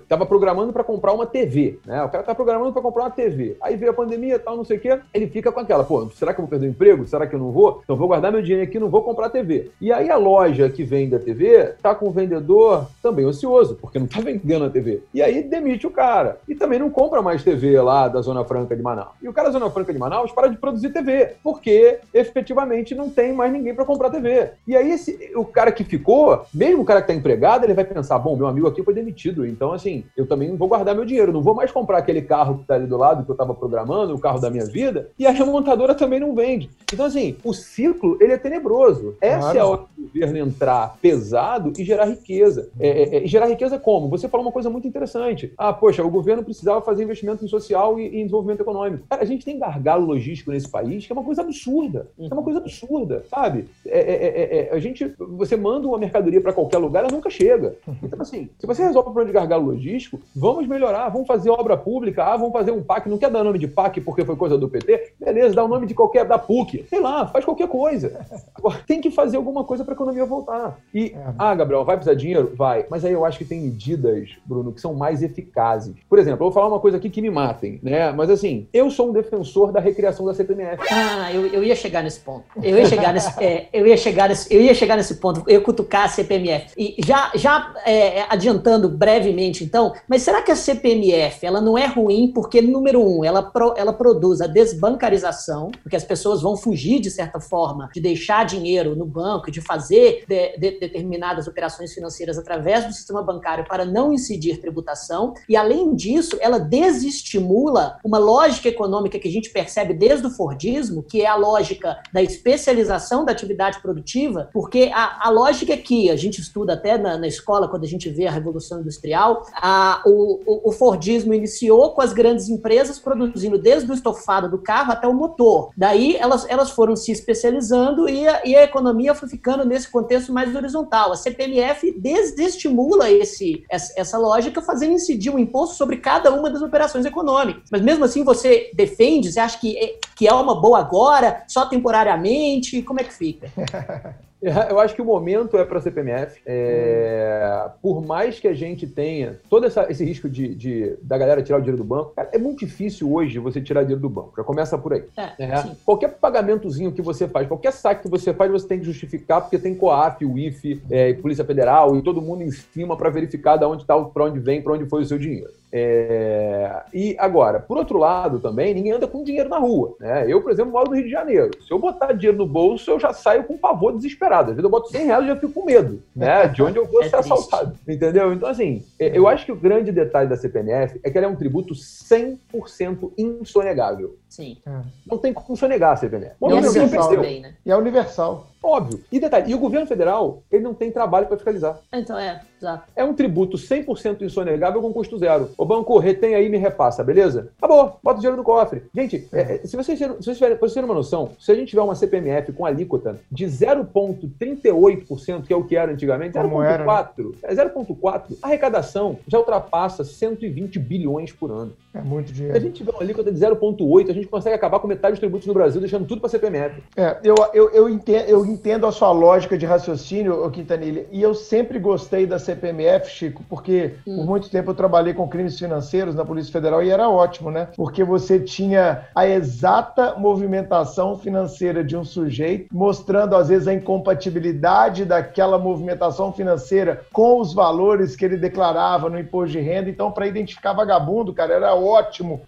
Speaker 3: estava programando para comprar uma TV, né? O cara tá programando para comprar uma TV, aí veio a pandemia, tal, não sei o quê, ele fica com aquela, pô, será que eu vou perder o emprego? Será que eu não vou? Então vou guardar meu dinheiro aqui, não vou comprar TV. E aí a loja que vende a TV tá com o vendedor também ocioso, porque não tá vendendo a TV. E aí demite o cara. E também não compra mais TV lá da Zona Franca de Manaus. E o cara da Zona Franca de Manaus para de produzir TV, porque efetivamente não tem mais ninguém para comprar TV. E aí esse, o cara que ficou, mesmo o cara que tá empregado, ele vai pensar, bom, meu amigo aqui foi demitido, então assim, eu também vou guardar meu dinheiro, não vou mais comprar aquele carro que tá ali do lado que eu tava programando, o carro da minha vida, e a remontadora também não vende. Então assim, o ciclo, ele é tenebroso. Essa claro. é a hora do governo entrar pesado e gerar riqueza. É, é, é, gerar riqueza como? Você falou uma coisa muito interessante. Ah, poxa, o governo precisava fazer investimento em social e, em desenvolvimento econômico. Cara, a gente tem gargalo logístico nesse país que é uma coisa absurda. É uma coisa absurda, sabe? É, é, é, a gente, você manda uma mercadoria para qualquer lugar, ela nunca chega. Então, assim, se você resolve o problema de gargalo logístico, vamos melhorar, vamos fazer obra pública, ah, vamos fazer um PAC. Não quer dar nome de PAC porque foi coisa do PT? Beleza, dá o nome de qualquer, da PUC. Sei lá, faz qualquer coisa. Agora, tem que fazer alguma coisa para a economia voltar. E, ah, Gabriel, vai precisar de dinheiro? Vai. Mas aí eu acho que tem medidas, Bruno, que são mais eficazes. Por exemplo, eu vou falar uma coisa aqui que me matem, né? Mas assim, eu sou um defensor da recriação da CPMF.
Speaker 2: Ah, eu, eu ia chegar nesse ponto. Eu ia chegar nesse, é, eu ia chegar nesse, eu ia chegar nesse ponto. Eu cutucar a CPMF. E já, já é, adiantando brevemente, então, mas será que a CPMF ela não é ruim porque, número um, ela, pro, ela produz a desbancarização, porque as pessoas vão fugir, de certa forma, de deixar dinheiro no banco, de fazer de, de, determinadas operações financeiras através do sistema bancário para não incidir tributação. E, além disso, ela desestimula uma lógica econômica que a gente percebe desde o Fordismo, que é a lógica da especialização da atividade produtiva, porque a, a lógica é que a gente estuda até na, na escola, quando a gente vê a Revolução Industrial, a, o, o, Fordismo iniciou com as grandes empresas produzindo desde o estofado do carro até o motor. Daí elas, elas foram se especializando e a, e a economia foi ficando nesse contexto mais horizontal. A CPMF desestimula esse, essa, lógica, fazendo incidir um imposto sobre cada uma das operações econômicas. Mas mesmo assim você defende, você acha que é, que é uma boa agora, só temporariamente? Como é que fica?
Speaker 3: Eu acho que o momento é para a CPMF. É, por mais que a gente tenha todo essa, esse risco de, de, da galera tirar o dinheiro do banco, cara, é muito difícil hoje você tirar dinheiro do banco. Já começa por aí. É, é, qualquer pagamentozinho que você faz, qualquer saque que você faz, você tem que justificar, porque tem COAF, o IFE, é, Polícia Federal e todo mundo em cima para verificar de onde está, para onde vem, para onde foi o seu dinheiro. É... E agora, por outro lado, também, ninguém anda com dinheiro na rua. Né? Eu, por exemplo, moro no Rio de Janeiro. Se eu botar dinheiro no bolso, eu já saio com pavor desesperado. Às vezes eu boto 100 reais e já fico com medo né? de onde eu vou é ser triste. assaltado. Entendeu? Então, assim, é, eu acho que o grande detalhe da CPMF é que ela é um tributo 100% insonegável.
Speaker 2: Sim.
Speaker 3: Não tem como sonegar a CPMF.
Speaker 1: E é universal. Também, né? E é universal.
Speaker 3: Óbvio. E detalhe, e o governo federal, ele não tem trabalho para fiscalizar.
Speaker 2: Então, é, exato.
Speaker 3: É um tributo 100% insonegável com custo zero. O banco retém aí e me repassa, beleza? Acabou, bota o dinheiro no cofre. Gente, é. É, se vocês, se vocês tiverem, pra vocês terem uma noção, se a gente tiver uma CPMF com alíquota de 0,38%, que é o que era antigamente, 0,4%, é 0,4%, a arrecadação já ultrapassa 120 bilhões por ano.
Speaker 1: É muito dinheiro.
Speaker 3: Se a gente tiver uma alíquota de 0,8%, a gente consegue acabar com metade dos tributos no Brasil, deixando tudo para a CPMF.
Speaker 1: É, eu, eu, eu, entendo, eu entendo a sua lógica de raciocínio, Quintanilha, e eu sempre gostei da CPMF, Chico, porque hum. por muito tempo eu trabalhei com crimes financeiros na Polícia Federal e era ótimo, né? Porque você tinha a exata movimentação financeira de um sujeito, mostrando às vezes a incompatibilidade daquela movimentação financeira com os valores que ele declarava no imposto de renda. Então, para identificar vagabundo, cara, era ótimo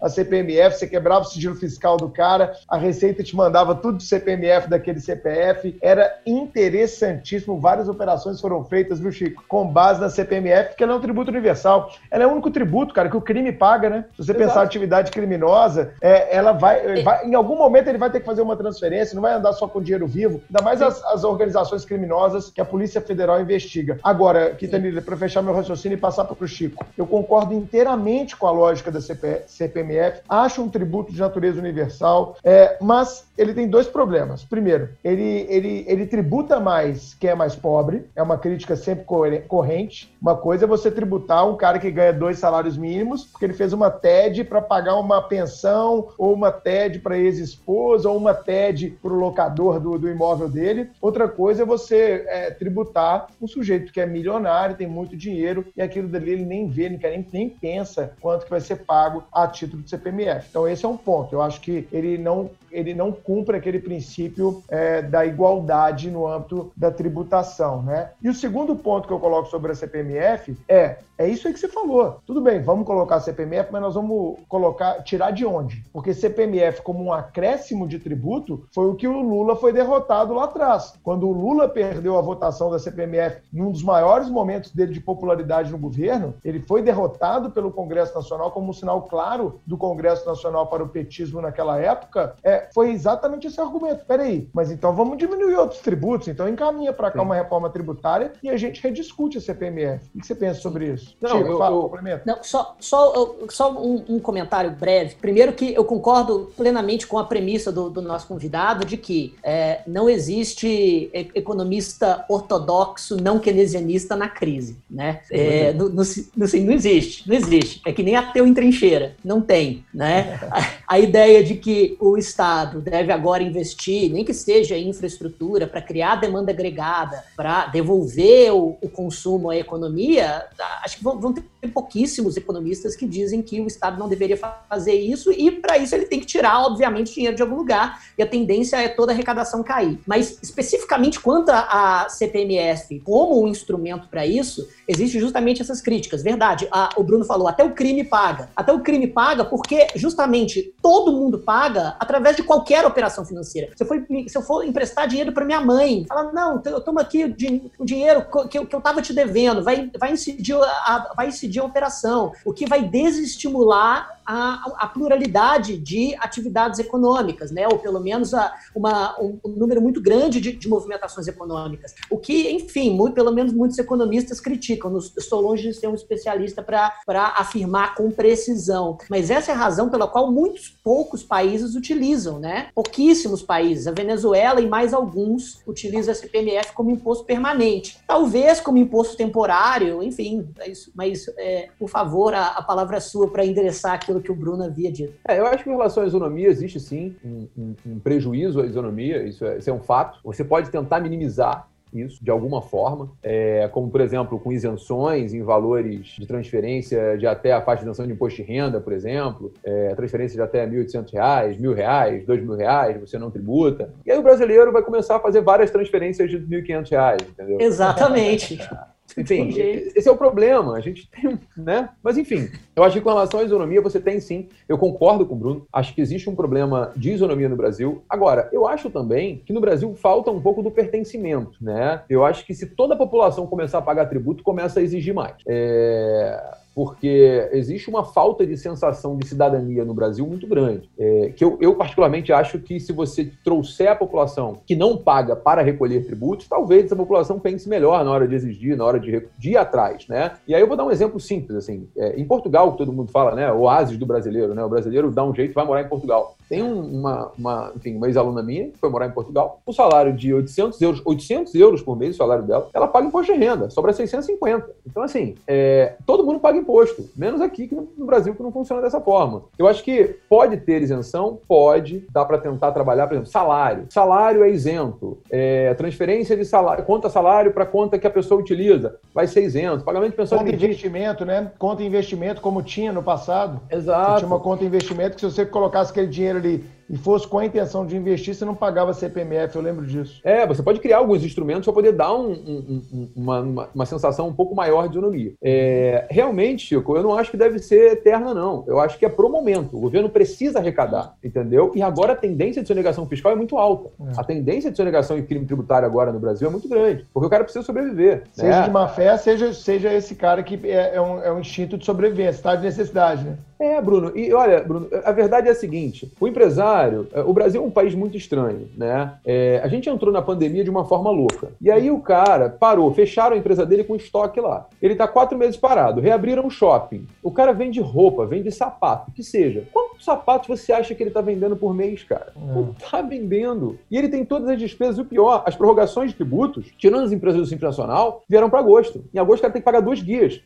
Speaker 1: a CPMF, você quebrava o sigilo fiscal do cara, a Receita te mandava tudo do CPMF daquele CPF, era interessantíssimo, várias operações foram feitas, viu, Chico, com base na CPMF, porque ela é um tributo universal. Ela é o único tributo, cara, que o crime paga, né? Se você Exato. pensar atividade criminosa, é, ela vai, vai, em algum momento ele vai ter que fazer uma transferência, não vai andar só com dinheiro vivo, ainda mais as, as organizações criminosas que a Polícia Federal investiga. Agora, Kitanilha, para fechar meu raciocínio e passar para o Chico, eu concordo inteiramente com a lógica da CPMF CPMF, acha um tributo de natureza universal, é, mas ele tem dois problemas. Primeiro, ele, ele, ele tributa mais quem é mais pobre, é uma crítica sempre corrente. Uma coisa é você tributar um cara que ganha dois salários mínimos, porque ele fez uma TED para pagar uma pensão, ou uma TED para ex-esposa, ou uma TED para o locador do, do imóvel dele. Outra coisa é você é, tributar um sujeito que é milionário, tem muito dinheiro, e aquilo dali ele nem vê, nem, nem pensa quanto que vai ser pago a título de CPMF. Então esse é um ponto. Eu acho que ele não ele não cumpre aquele princípio é, da igualdade no âmbito da tributação, né? E o segundo ponto que eu coloco sobre a CPMF é é isso aí que você falou. Tudo bem, vamos colocar a CPMF, mas nós vamos colocar tirar de onde? Porque CPMF como um acréscimo de tributo foi o que o Lula foi derrotado lá atrás. Quando o Lula perdeu a votação da CPMF num dos maiores momentos dele de popularidade no governo, ele foi derrotado pelo Congresso Nacional como um sinal claro do Congresso Nacional para o petismo naquela época, é, foi exatamente esse argumento. Peraí, mas então vamos diminuir outros tributos, então encaminha para cá uma reforma tributária e a gente rediscute a CPMF. O que você pensa sobre isso?
Speaker 2: Não, Chico, eu, fala, eu, complemento. Não, só, só, só um, um, comentário breve. Primeiro que eu concordo plenamente com a premissa do, do nosso convidado de que é, não existe economista ortodoxo não keynesianista na crise, né? É, no, no, no, assim, não existe, não existe. É que nem ateu em trincheira, não tem, né? A, ideia de que o Estado deve agora investir, nem que seja em infraestrutura, para criar demanda agregada, para devolver o, o, consumo à economia, acho que vão, vão ter pouquíssimos economistas que dizem que o Estado não deveria fazer isso e para isso ele tem que tirar, obviamente, dinheiro de algum lugar e a tendência é toda a arrecadação cair. Mas especificamente quanto à CPMF como um instrumento para isso, existe justamente essas críticas. Verdade, a, o Bruno falou, até o crime paga. Até o crime paga porque justamente todo mundo paga através de qualquer operação financeira. Se eu for, se eu for emprestar dinheiro para minha mãe, fala, não, eu tomo aqui o, dinheiro que eu, que eu tava te devendo, vai, vai incidir a, vai incidir de operação, o que vai desestimular a, a, pluralidade de atividades econômicas, né? ou pelo menos a, uma, um, um, número muito grande de, de, movimentações econômicas. O que, enfim, muito, pelo menos muitos economistas criticam. Estou longe de ser um especialista para afirmar com precisão. Mas essa é a razão pela qual muitos poucos países utilizam, né? Pouquíssimos países. A Venezuela e mais alguns utilizam a CPMF como imposto permanente. Talvez como imposto temporário, enfim, mas, mas é, por favor, a, a palavra é sua para endereçar aquilo aquilo que o Bruno havia dito.
Speaker 3: É, eu acho que em relação à isonomia existe sim um, um, um prejuízo à isonomia, isso é, isso é um fato. Você pode tentar minimizar isso de alguma forma, é, como por exemplo com isenções em valores de transferência de até a faixa de isenção de imposto de renda, por exemplo, é, transferência de até R$ 1.800, R$ 1.000, R$ 2.000, você não tributa. E aí o brasileiro vai começar a fazer várias transferências de R$ 1.500, entendeu?
Speaker 2: Exatamente.
Speaker 3: Enfim, esse é o problema. A gente tem, né? Mas enfim, eu acho que com relação à isonomia, você tem sim. Eu concordo com o Bruno. Acho que existe um problema de isonomia no Brasil. Agora, eu acho também que no Brasil falta um pouco do pertencimento, né? Eu acho que se toda a população começar a pagar tributo, começa a exigir mais. É porque existe uma falta de sensação de cidadania no Brasil muito grande. É, que eu, eu, particularmente, acho que se você trouxer a população que não paga para recolher tributos, talvez essa população pense melhor na hora de exigir, na hora de, de ir atrás, né? E aí eu vou dar um exemplo simples, assim. É, em Portugal, que todo mundo fala, né? Oásis do brasileiro, né? O brasileiro dá um jeito e vai morar em Portugal. Tem uma, uma, enfim, uma ex-aluna minha que foi morar em Portugal, o salário de 800 euros, 800 euros por mês, o salário dela, ela paga imposto de renda, sobra 650. Então, assim, é, todo mundo paga imposto, menos aqui que no, Brasil que não funciona dessa forma. Eu acho que pode ter isenção, pode, dá para tentar trabalhar, por exemplo, salário. Salário é isento, é, transferência de salário, conta salário para conta que a pessoa utiliza, vai ser isento. Pagamento de pensão
Speaker 1: conta investimento, né? Conta investimento como tinha no passado.
Speaker 3: Exato. Você
Speaker 1: tinha uma conta investimento que se você colocasse aquele dinheiro ali e fosse com a intenção de investir, você não pagava CPMF, eu lembro disso.
Speaker 3: É, você pode criar alguns instrumentos para poder dar um, um, uma, uma, uma, sensação um pouco maior de isonomia. É, realmente, Chico, eu não acho que deve ser eterna, não. Eu acho que é pro momento. O governo precisa arrecadar, entendeu? E agora a tendência de sonegação fiscal é muito alta. É. A tendência de sonegação e crime tributário agora no Brasil é muito grande, porque o cara precisa sobreviver.
Speaker 1: Seja né? de má fé, seja, seja esse cara que é, é, um, é um instinto de sobrevivência, tá? De necessidade, né?
Speaker 3: É, Bruno. E olha, Bruno, a verdade é a seguinte: o empresário, é, o Brasil é um país muito estranho, né? É, a gente entrou na pandemia de uma forma louca. E aí o cara parou, fecharam a empresa dele com estoque lá. Ele tá quatro meses parado, reabriram o shopping. O cara vende roupa, vende sapato, que seja. Quantos sapatos você acha que ele tá vendendo por mês, cara? É. Não tá vendendo. E ele tem todas as despesas. E o pior, as prorrogações de tributos, tirando as empresas do Simples Nacional, vieram para agosto. Em agosto o cara tem que pagar dois guias.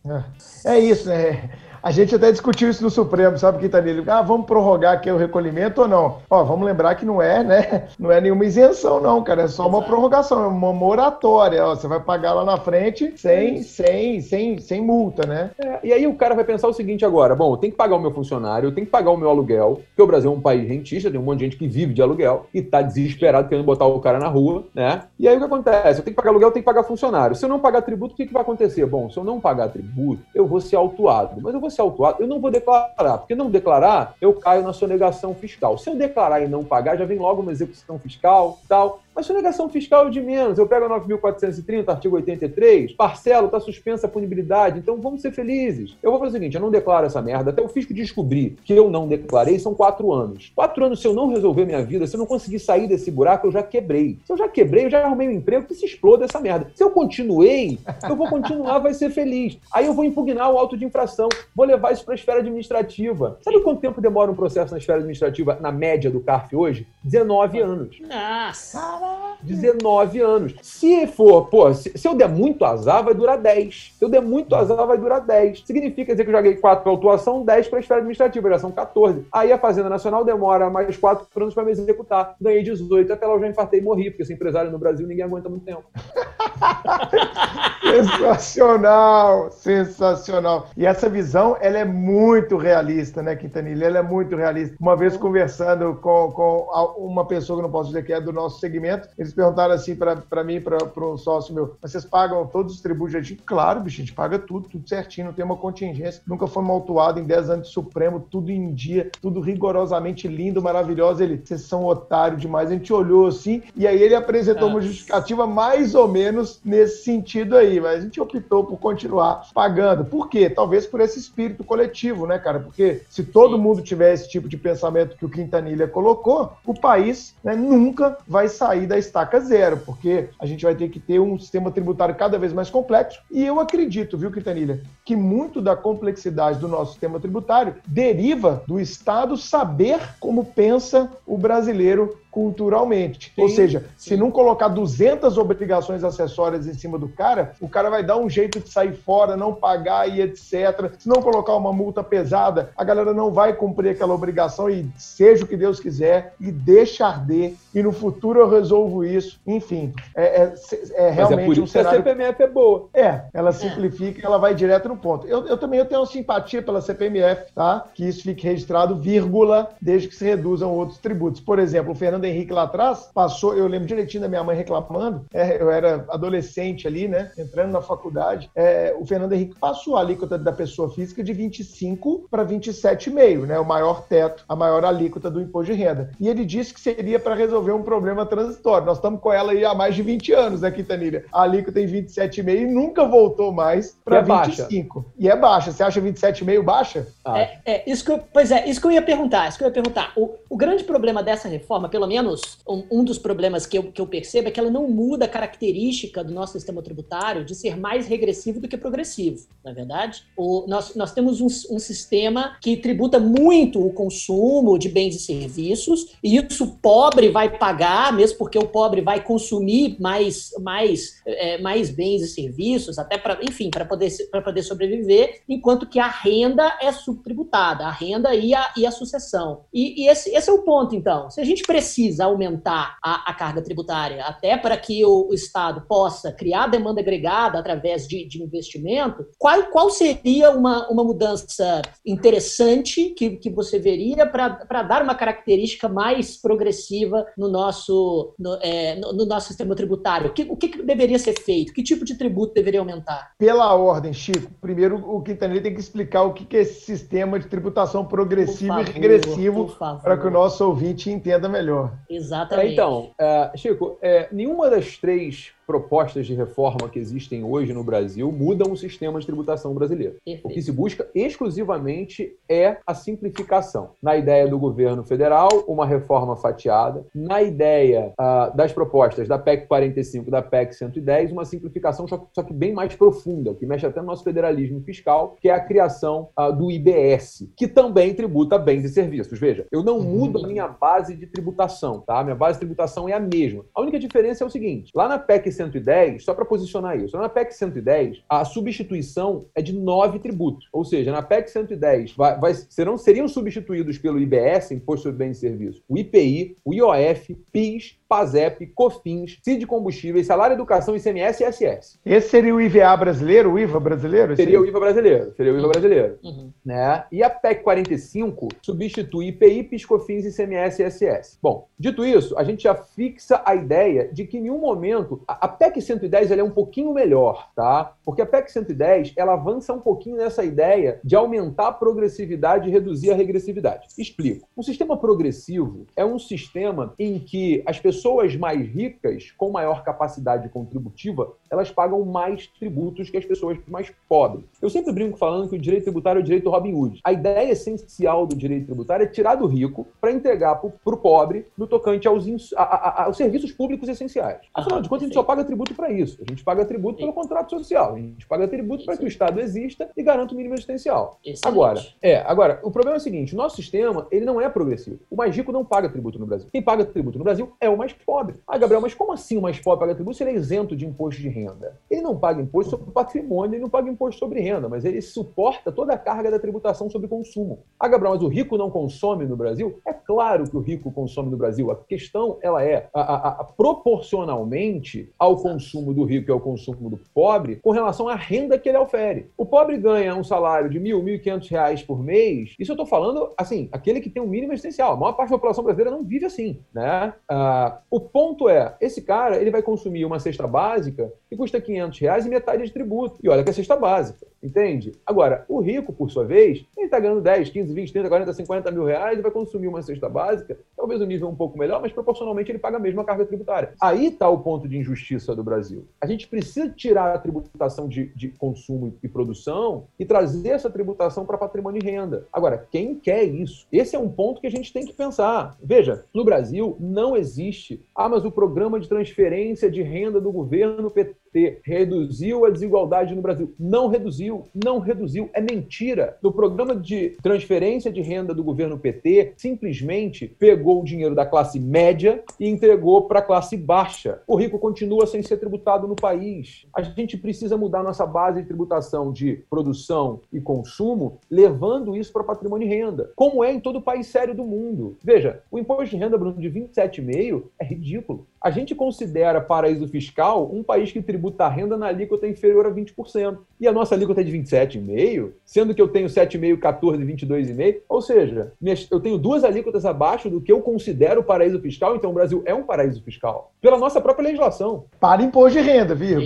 Speaker 1: É, é isso, né? A gente até discutiu isso no Supremo, sabe, Quintanilha? Ah, vamos prorrogar aqui o recolhimento ou não? Ó, vamos lembrar que não é, né? Não é nenhuma isenção, não, cara. É só uma prorrogação, é uma moratória. Ó, você vai pagar lá na frente sem, sem, sem, sem multa, né?
Speaker 3: É, e aí o cara vai pensar o seguinte agora: bom, eu tenho que pagar o meu funcionário, eu tenho que pagar o meu aluguel, porque o Brasil é um país rentista, tem um monte de gente que vive de aluguel e tá desesperado querendo botar o cara na rua, né? E aí o que acontece? Eu tenho que pagar aluguel, eu tenho que pagar funcionário. Se eu não pagar tributo, o que, que vai acontecer? Bom, se eu não pagar tributo, eu vou ser autuado. Mas eu vou ser autuado, eu não vou declarar, porque não declarar, eu caio na sonegação fiscal. Se eu declarar e não pagar, já vem logo uma execução fiscal tal. Mas sonegação fiscal é de menos. Eu pego a 9.430, artigo 83, parcelo, está suspensa a punibilidade, então vamos ser felizes. Eu vou fazer o seguinte: eu não declaro essa merda. Até o fisco descobrir que eu não declarei, são quatro anos. Quatro anos, se eu não resolver minha vida, se eu não conseguir sair desse buraco, eu já quebrei. Se eu já quebrei, eu já arrumei um emprego que se exploda essa merda. Se eu continuei, eu vou continuar, vai ser feliz. Aí eu vou impugnar o auto de infração, vou levar isso para a esfera administrativa. Sabe quanto tempo demora um processo na esfera administrativa, na média do CARF hoje? 19 anos.
Speaker 2: Nossa!
Speaker 3: 19 anos. Se for, pô, se, se, eu der muito azar, vai durar 10. Se eu der muito azar, vai durar 10. Significa dizer que eu joguei 4 para autuação, 10 para a esfera administrativa, já são 14. Aí a Fazenda Nacional demora mais 4 anos para me executar. Ganhei 18, até lá eu já infartei e morri, porque esse empresário no Brasil ninguém aguenta muito tempo.
Speaker 1: sensacional, sensacional. E essa visão, ela é muito realista, né, Quintanilha? Ela é muito realista. Uma vez conversando com, com uma pessoa que não posso dizer que é do nosso segmento, eles perguntaram assim para mim, para um sócio meu, vocês pagam todos os tributos? Eu disse, claro, bicho, a gente paga tudo, tudo certinho, não tem uma contingência. Nunca foi autuado em 10 anos de Supremo, tudo em dia, tudo rigorosamente lindo, maravilhoso. Ele, vocês são otário demais. A gente olhou assim, e aí ele apresentou uma justificativa mais ou menos nesse sentido aí, mas a gente optou por continuar pagando. Por quê? Talvez por esse espírito coletivo, né, cara? Porque se todo mundo tiver esse tipo de pensamento que o Quintanilha colocou, o país né, nunca vai sair da estaca zero, porque a gente vai ter que ter um sistema tributário cada vez mais complexo. E eu acredito, viu, Quintanilha, que muito da complexidade do nosso sistema tributário deriva do Estado saber como pensa o brasileiro culturalmente. Sim, Ou seja, sim. se não colocar 200 obrigações acessórias em cima do cara, o cara vai dar um jeito de sair fora, não pagar e etc. Se não colocar uma multa pesada, a galera não vai cumprir aquela obrigação e seja o que Deus quiser e deixa arder. E no futuro eu resolvo isso. Enfim, é, é, é realmente é por
Speaker 3: isso um cenário... a CPMF é boa.
Speaker 1: É, ela simplifica e ela vai direto no ponto. Eu, eu também eu tenho uma simpatia pela CPMF, tá? Que isso fique registrado, vírgula, desde que se reduzam outros tributos. Por exemplo, o Fernando Fernando Henrique lá atrás passou, eu lembro direitinho da minha mãe reclamando, é, eu era adolescente ali, né, entrando na faculdade, é, o Fernando Henrique passou a alíquota da pessoa física de 25 para 27,5, né, o maior teto, a maior alíquota do imposto de renda. E ele disse que seria para resolver um problema transitório. Nós estamos com ela aí há mais de 20 anos, né, Quintanilha? A alíquota em 27,5 e nunca voltou mais para 25. Baixa. E é baixa. Você acha 27,5 baixa?
Speaker 2: É, é, isso que eu, pois é, isso que eu ia perguntar. Isso que eu ia perguntar. O, o grande problema dessa reforma, pelo menos um, um, dos problemas que eu, que eu percebo é que ela não muda a característica do nosso sistema tributário de ser mais regressivo do que progressivo, na é verdade. O, nós, nós temos um, um sistema que tributa muito o consumo de bens e serviços, e isso o pobre vai pagar, mesmo porque o pobre vai consumir mais, mais, é, mais bens e serviços, até para, enfim, para poder, poder sobreviver, enquanto que a renda é subtributada, a renda e a, e a sucessão. E, e esse, esse é o ponto, então. Se a gente precisa aumentar a, a carga tributária, até para que o, o, Estado possa criar demanda agregada através de, de investimento, qual, qual seria uma, uma mudança interessante que, que você veria para dar uma característica mais progressiva no nosso, no, é, no, no nosso sistema tributário? O que, o que deveria ser feito? Que tipo de tributo deveria aumentar?
Speaker 1: Pela ordem, Chico, primeiro o Quintanilha tem que explicar o que é esse sistema de tributação progressivo favor, e regressivo para que o nosso ouvinte entenda melhor.
Speaker 2: Exatamente.
Speaker 3: É, então, uh, Chico, é, nenhuma das três propostas de reforma que existem hoje no Brasil mudam o sistema de tributação brasileiro. Perfeito. O que se busca exclusivamente é a simplificação. Na ideia do governo federal, uma reforma fatiada. Na ideia uh, das propostas da PEC 45 da PEC 110, uma simplificação só, só, que bem mais profunda, que mexe até no nosso federalismo fiscal, que é a criação uh, do IBS, que também tributa bens e serviços. Veja, eu não mudo a minha base de tributação, tá? Minha base de tributação é a mesma. A única diferença é o seguinte, lá na PEC 110, só para posicionar isso, na PEC 110, a substituição é de nove tributos. Ou seja, na PEC 110 vai, vai, serão, seriam substituídos pelo IBS, Imposto sobre Bens e Serviços, o IPI, o IOF, PIS, PASEP, COFINS, CID Combustíveis, Salário Educação, ICMS e SS.
Speaker 1: Esse seria o IVA brasileiro, o IVA brasileiro?
Speaker 3: Seria o IVA brasileiro, seria o IVA brasileiro. Uhum. Né? E a PEC 45 substitui IPI, PIS, COFINS, ICMS e SS. Bom, dito isso, a gente já fixa a ideia de que em nenhum momento a, a PEC 110 ela é um pouquinho melhor, tá? Porque a PEC 110 ela avança um pouquinho nessa ideia de aumentar a progressividade e reduzir a regressividade. Explico. Um sistema progressivo é um sistema em que as pessoas mais ricas, com maior capacidade contributiva, elas pagam mais tributos que as pessoas mais pobres. Eu sempre brinco falando que o direito tributário é o direito Robin Hood. A ideia essencial do direito tributário é tirar do rico para entregar para o pobre no tocante aos, a, a, aos serviços públicos essenciais. Afinal de contas, a gente só paga tributo para isso. A gente paga tributo pelo contrato social. A gente paga tributo para que o Estado exista e garanta o mínimo existencial. Excelente. Agora, é, agora, o problema é o seguinte: o nosso sistema ele não é progressivo. O mais rico não paga tributo no Brasil. Quem paga tributo no Brasil é o mais pobre. Ah, Gabriel, mas como assim o mais pobre paga tributo se ele é isento de imposto de renda? Ele não paga imposto sobre patrimônio, ele não paga imposto sobre renda, mas ele suporta toda a carga da tributação sobre consumo. Ah, Gabriel, mas o rico não consome no Brasil? É claro que o rico consome no Brasil. A questão ela é a, a, a, proporcionalmente ao consumo do rico e ao consumo do pobre com relação à renda que ele ofere. O pobre ganha um salário de mil, mil e quinhentos reais por mês. Isso eu estou falando, assim, aquele que tem um mínimo essencial. A maior parte da população brasileira não vive assim, né? Ah, o ponto é, esse cara ele vai consumir uma cesta básica que custa 500 reais e metade de tributo. E olha que é cesta básica, entende? Agora, o rico, por sua vez, ele está ganhando 10, 15, 20, 30, 40, 50 mil reais e vai consumir uma cesta básica, talvez o nível um pouco melhor, mas proporcionalmente ele paga a mesma carga tributária. Aí está o ponto de injustiça do Brasil. A gente precisa tirar a tributação de, de consumo e produção e trazer essa tributação para patrimônio e renda. Agora, quem quer isso? Esse é um ponto que a gente tem que pensar. Veja, no Brasil não existe, ah, mas o programa de transferência de renda do governo PT reduziu a desigualdade no Brasil. Não reduziu, não reduziu. É mentira. No programa de transferência de renda do governo PT, simplesmente pegou o dinheiro da classe média e entregou para a classe baixa. O rico continua sem ser tributado no país. A gente precisa mudar nossa base de tributação de produção e consumo, levando isso para patrimônio e renda, como é em todo país sério do mundo. Veja, o imposto de renda, Bruno, de 27,5 é ridículo. A gente considera paraíso fiscal um país que tributa a renda na alíquota inferior a 20%. E a nossa alíquota é de 27,5%, sendo que eu tenho 7,5%, 14%, 22,5%. Ou seja, eu tenho duas alíquotas abaixo do que eu considero paraíso fiscal, então o Brasil é um paraíso fiscal. Pela nossa própria legislação.
Speaker 1: Para imposto de renda, viu?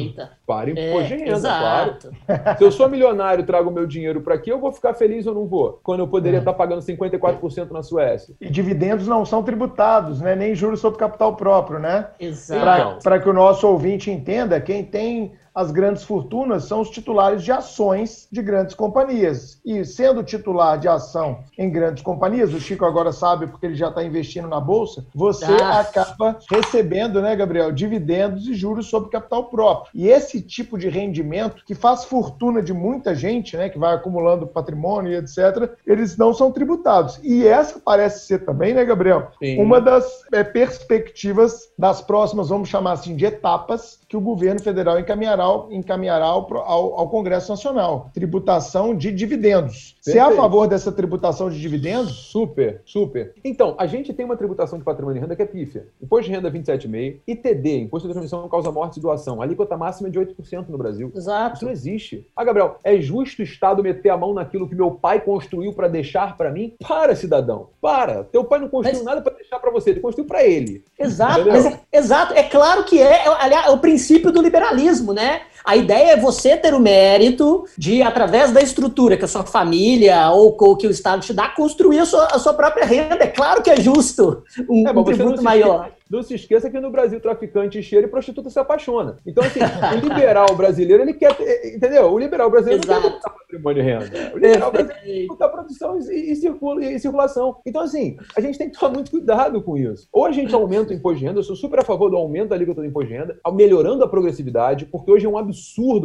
Speaker 3: Para imposto é, de renda, exato. claro. Se eu sou milionário e trago meu dinheiro para aqui, eu vou ficar feliz ou não vou? Quando eu poderia é. estar pagando 54% na Suécia.
Speaker 1: E dividendos não são tributados, né? Nem juros sobre capital próprio, né? Para que o nosso ouvinte entenda, quem tem as grandes fortunas são os titulares de ações de grandes companhias. E sendo titular de ação em grandes companhias, o Chico agora sabe porque ele já está investindo na Bolsa, você ah. acaba recebendo, né, Gabriel, dividendos e juros sobre capital próprio. E esse tipo de rendimento, que faz fortuna de muita gente, né, que vai acumulando patrimônio e etc., eles não são tributados. E essa parece ser também, né, Gabriel, Sim. uma das é, perspectivas das próximas, vamos chamar assim, de etapas que o governo federal encaminhará ao, encaminhará ao, ao, ao, Congresso Nacional. Tributação de dividendos. Você é a favor dessa tributação de dividendos?
Speaker 3: Super, super. Então, a gente tem uma tributação de patrimônio e renda que é pífia. Imposto de renda 27,5%, ITD, Imposto de Transmissão Causa Morte e Doação. A alíquota máxima é de 8% no Brasil.
Speaker 2: Exato.
Speaker 3: Isso não existe. Ah, Gabriel, é justo o Estado meter a mão naquilo que meu pai construiu para deixar para mim? Para, cidadão. Para. Teu pai não construiu mas... nada para deixar para você, ele construiu para ele.
Speaker 2: Exato, é, exato. É claro que é, é, aliás, é o princípio do liberalismo, né? A ideia é você ter o mérito de, através da estrutura que a sua família ou, ou que o Estado te dá, construir a sua, a sua própria renda. É claro que é justo um, é, um tributo maior.
Speaker 3: Não se esqueça que no Brasil traficante cheira e prostituta se apaixona. Então, assim, o liberal brasileiro, ele quer. Entendeu? O liberal brasileiro Exato. não quer botar patrimônio e renda. O liberal brasileiro quer botar produção e, e, e, circulação. Então, assim, a gente tem que tomar muito cuidado com isso. Ou a gente aumenta o imposto de renda, eu sou super a favor do aumento da alíquota do imposto de renda, melhorando a progressividade, porque hoje é um absurdo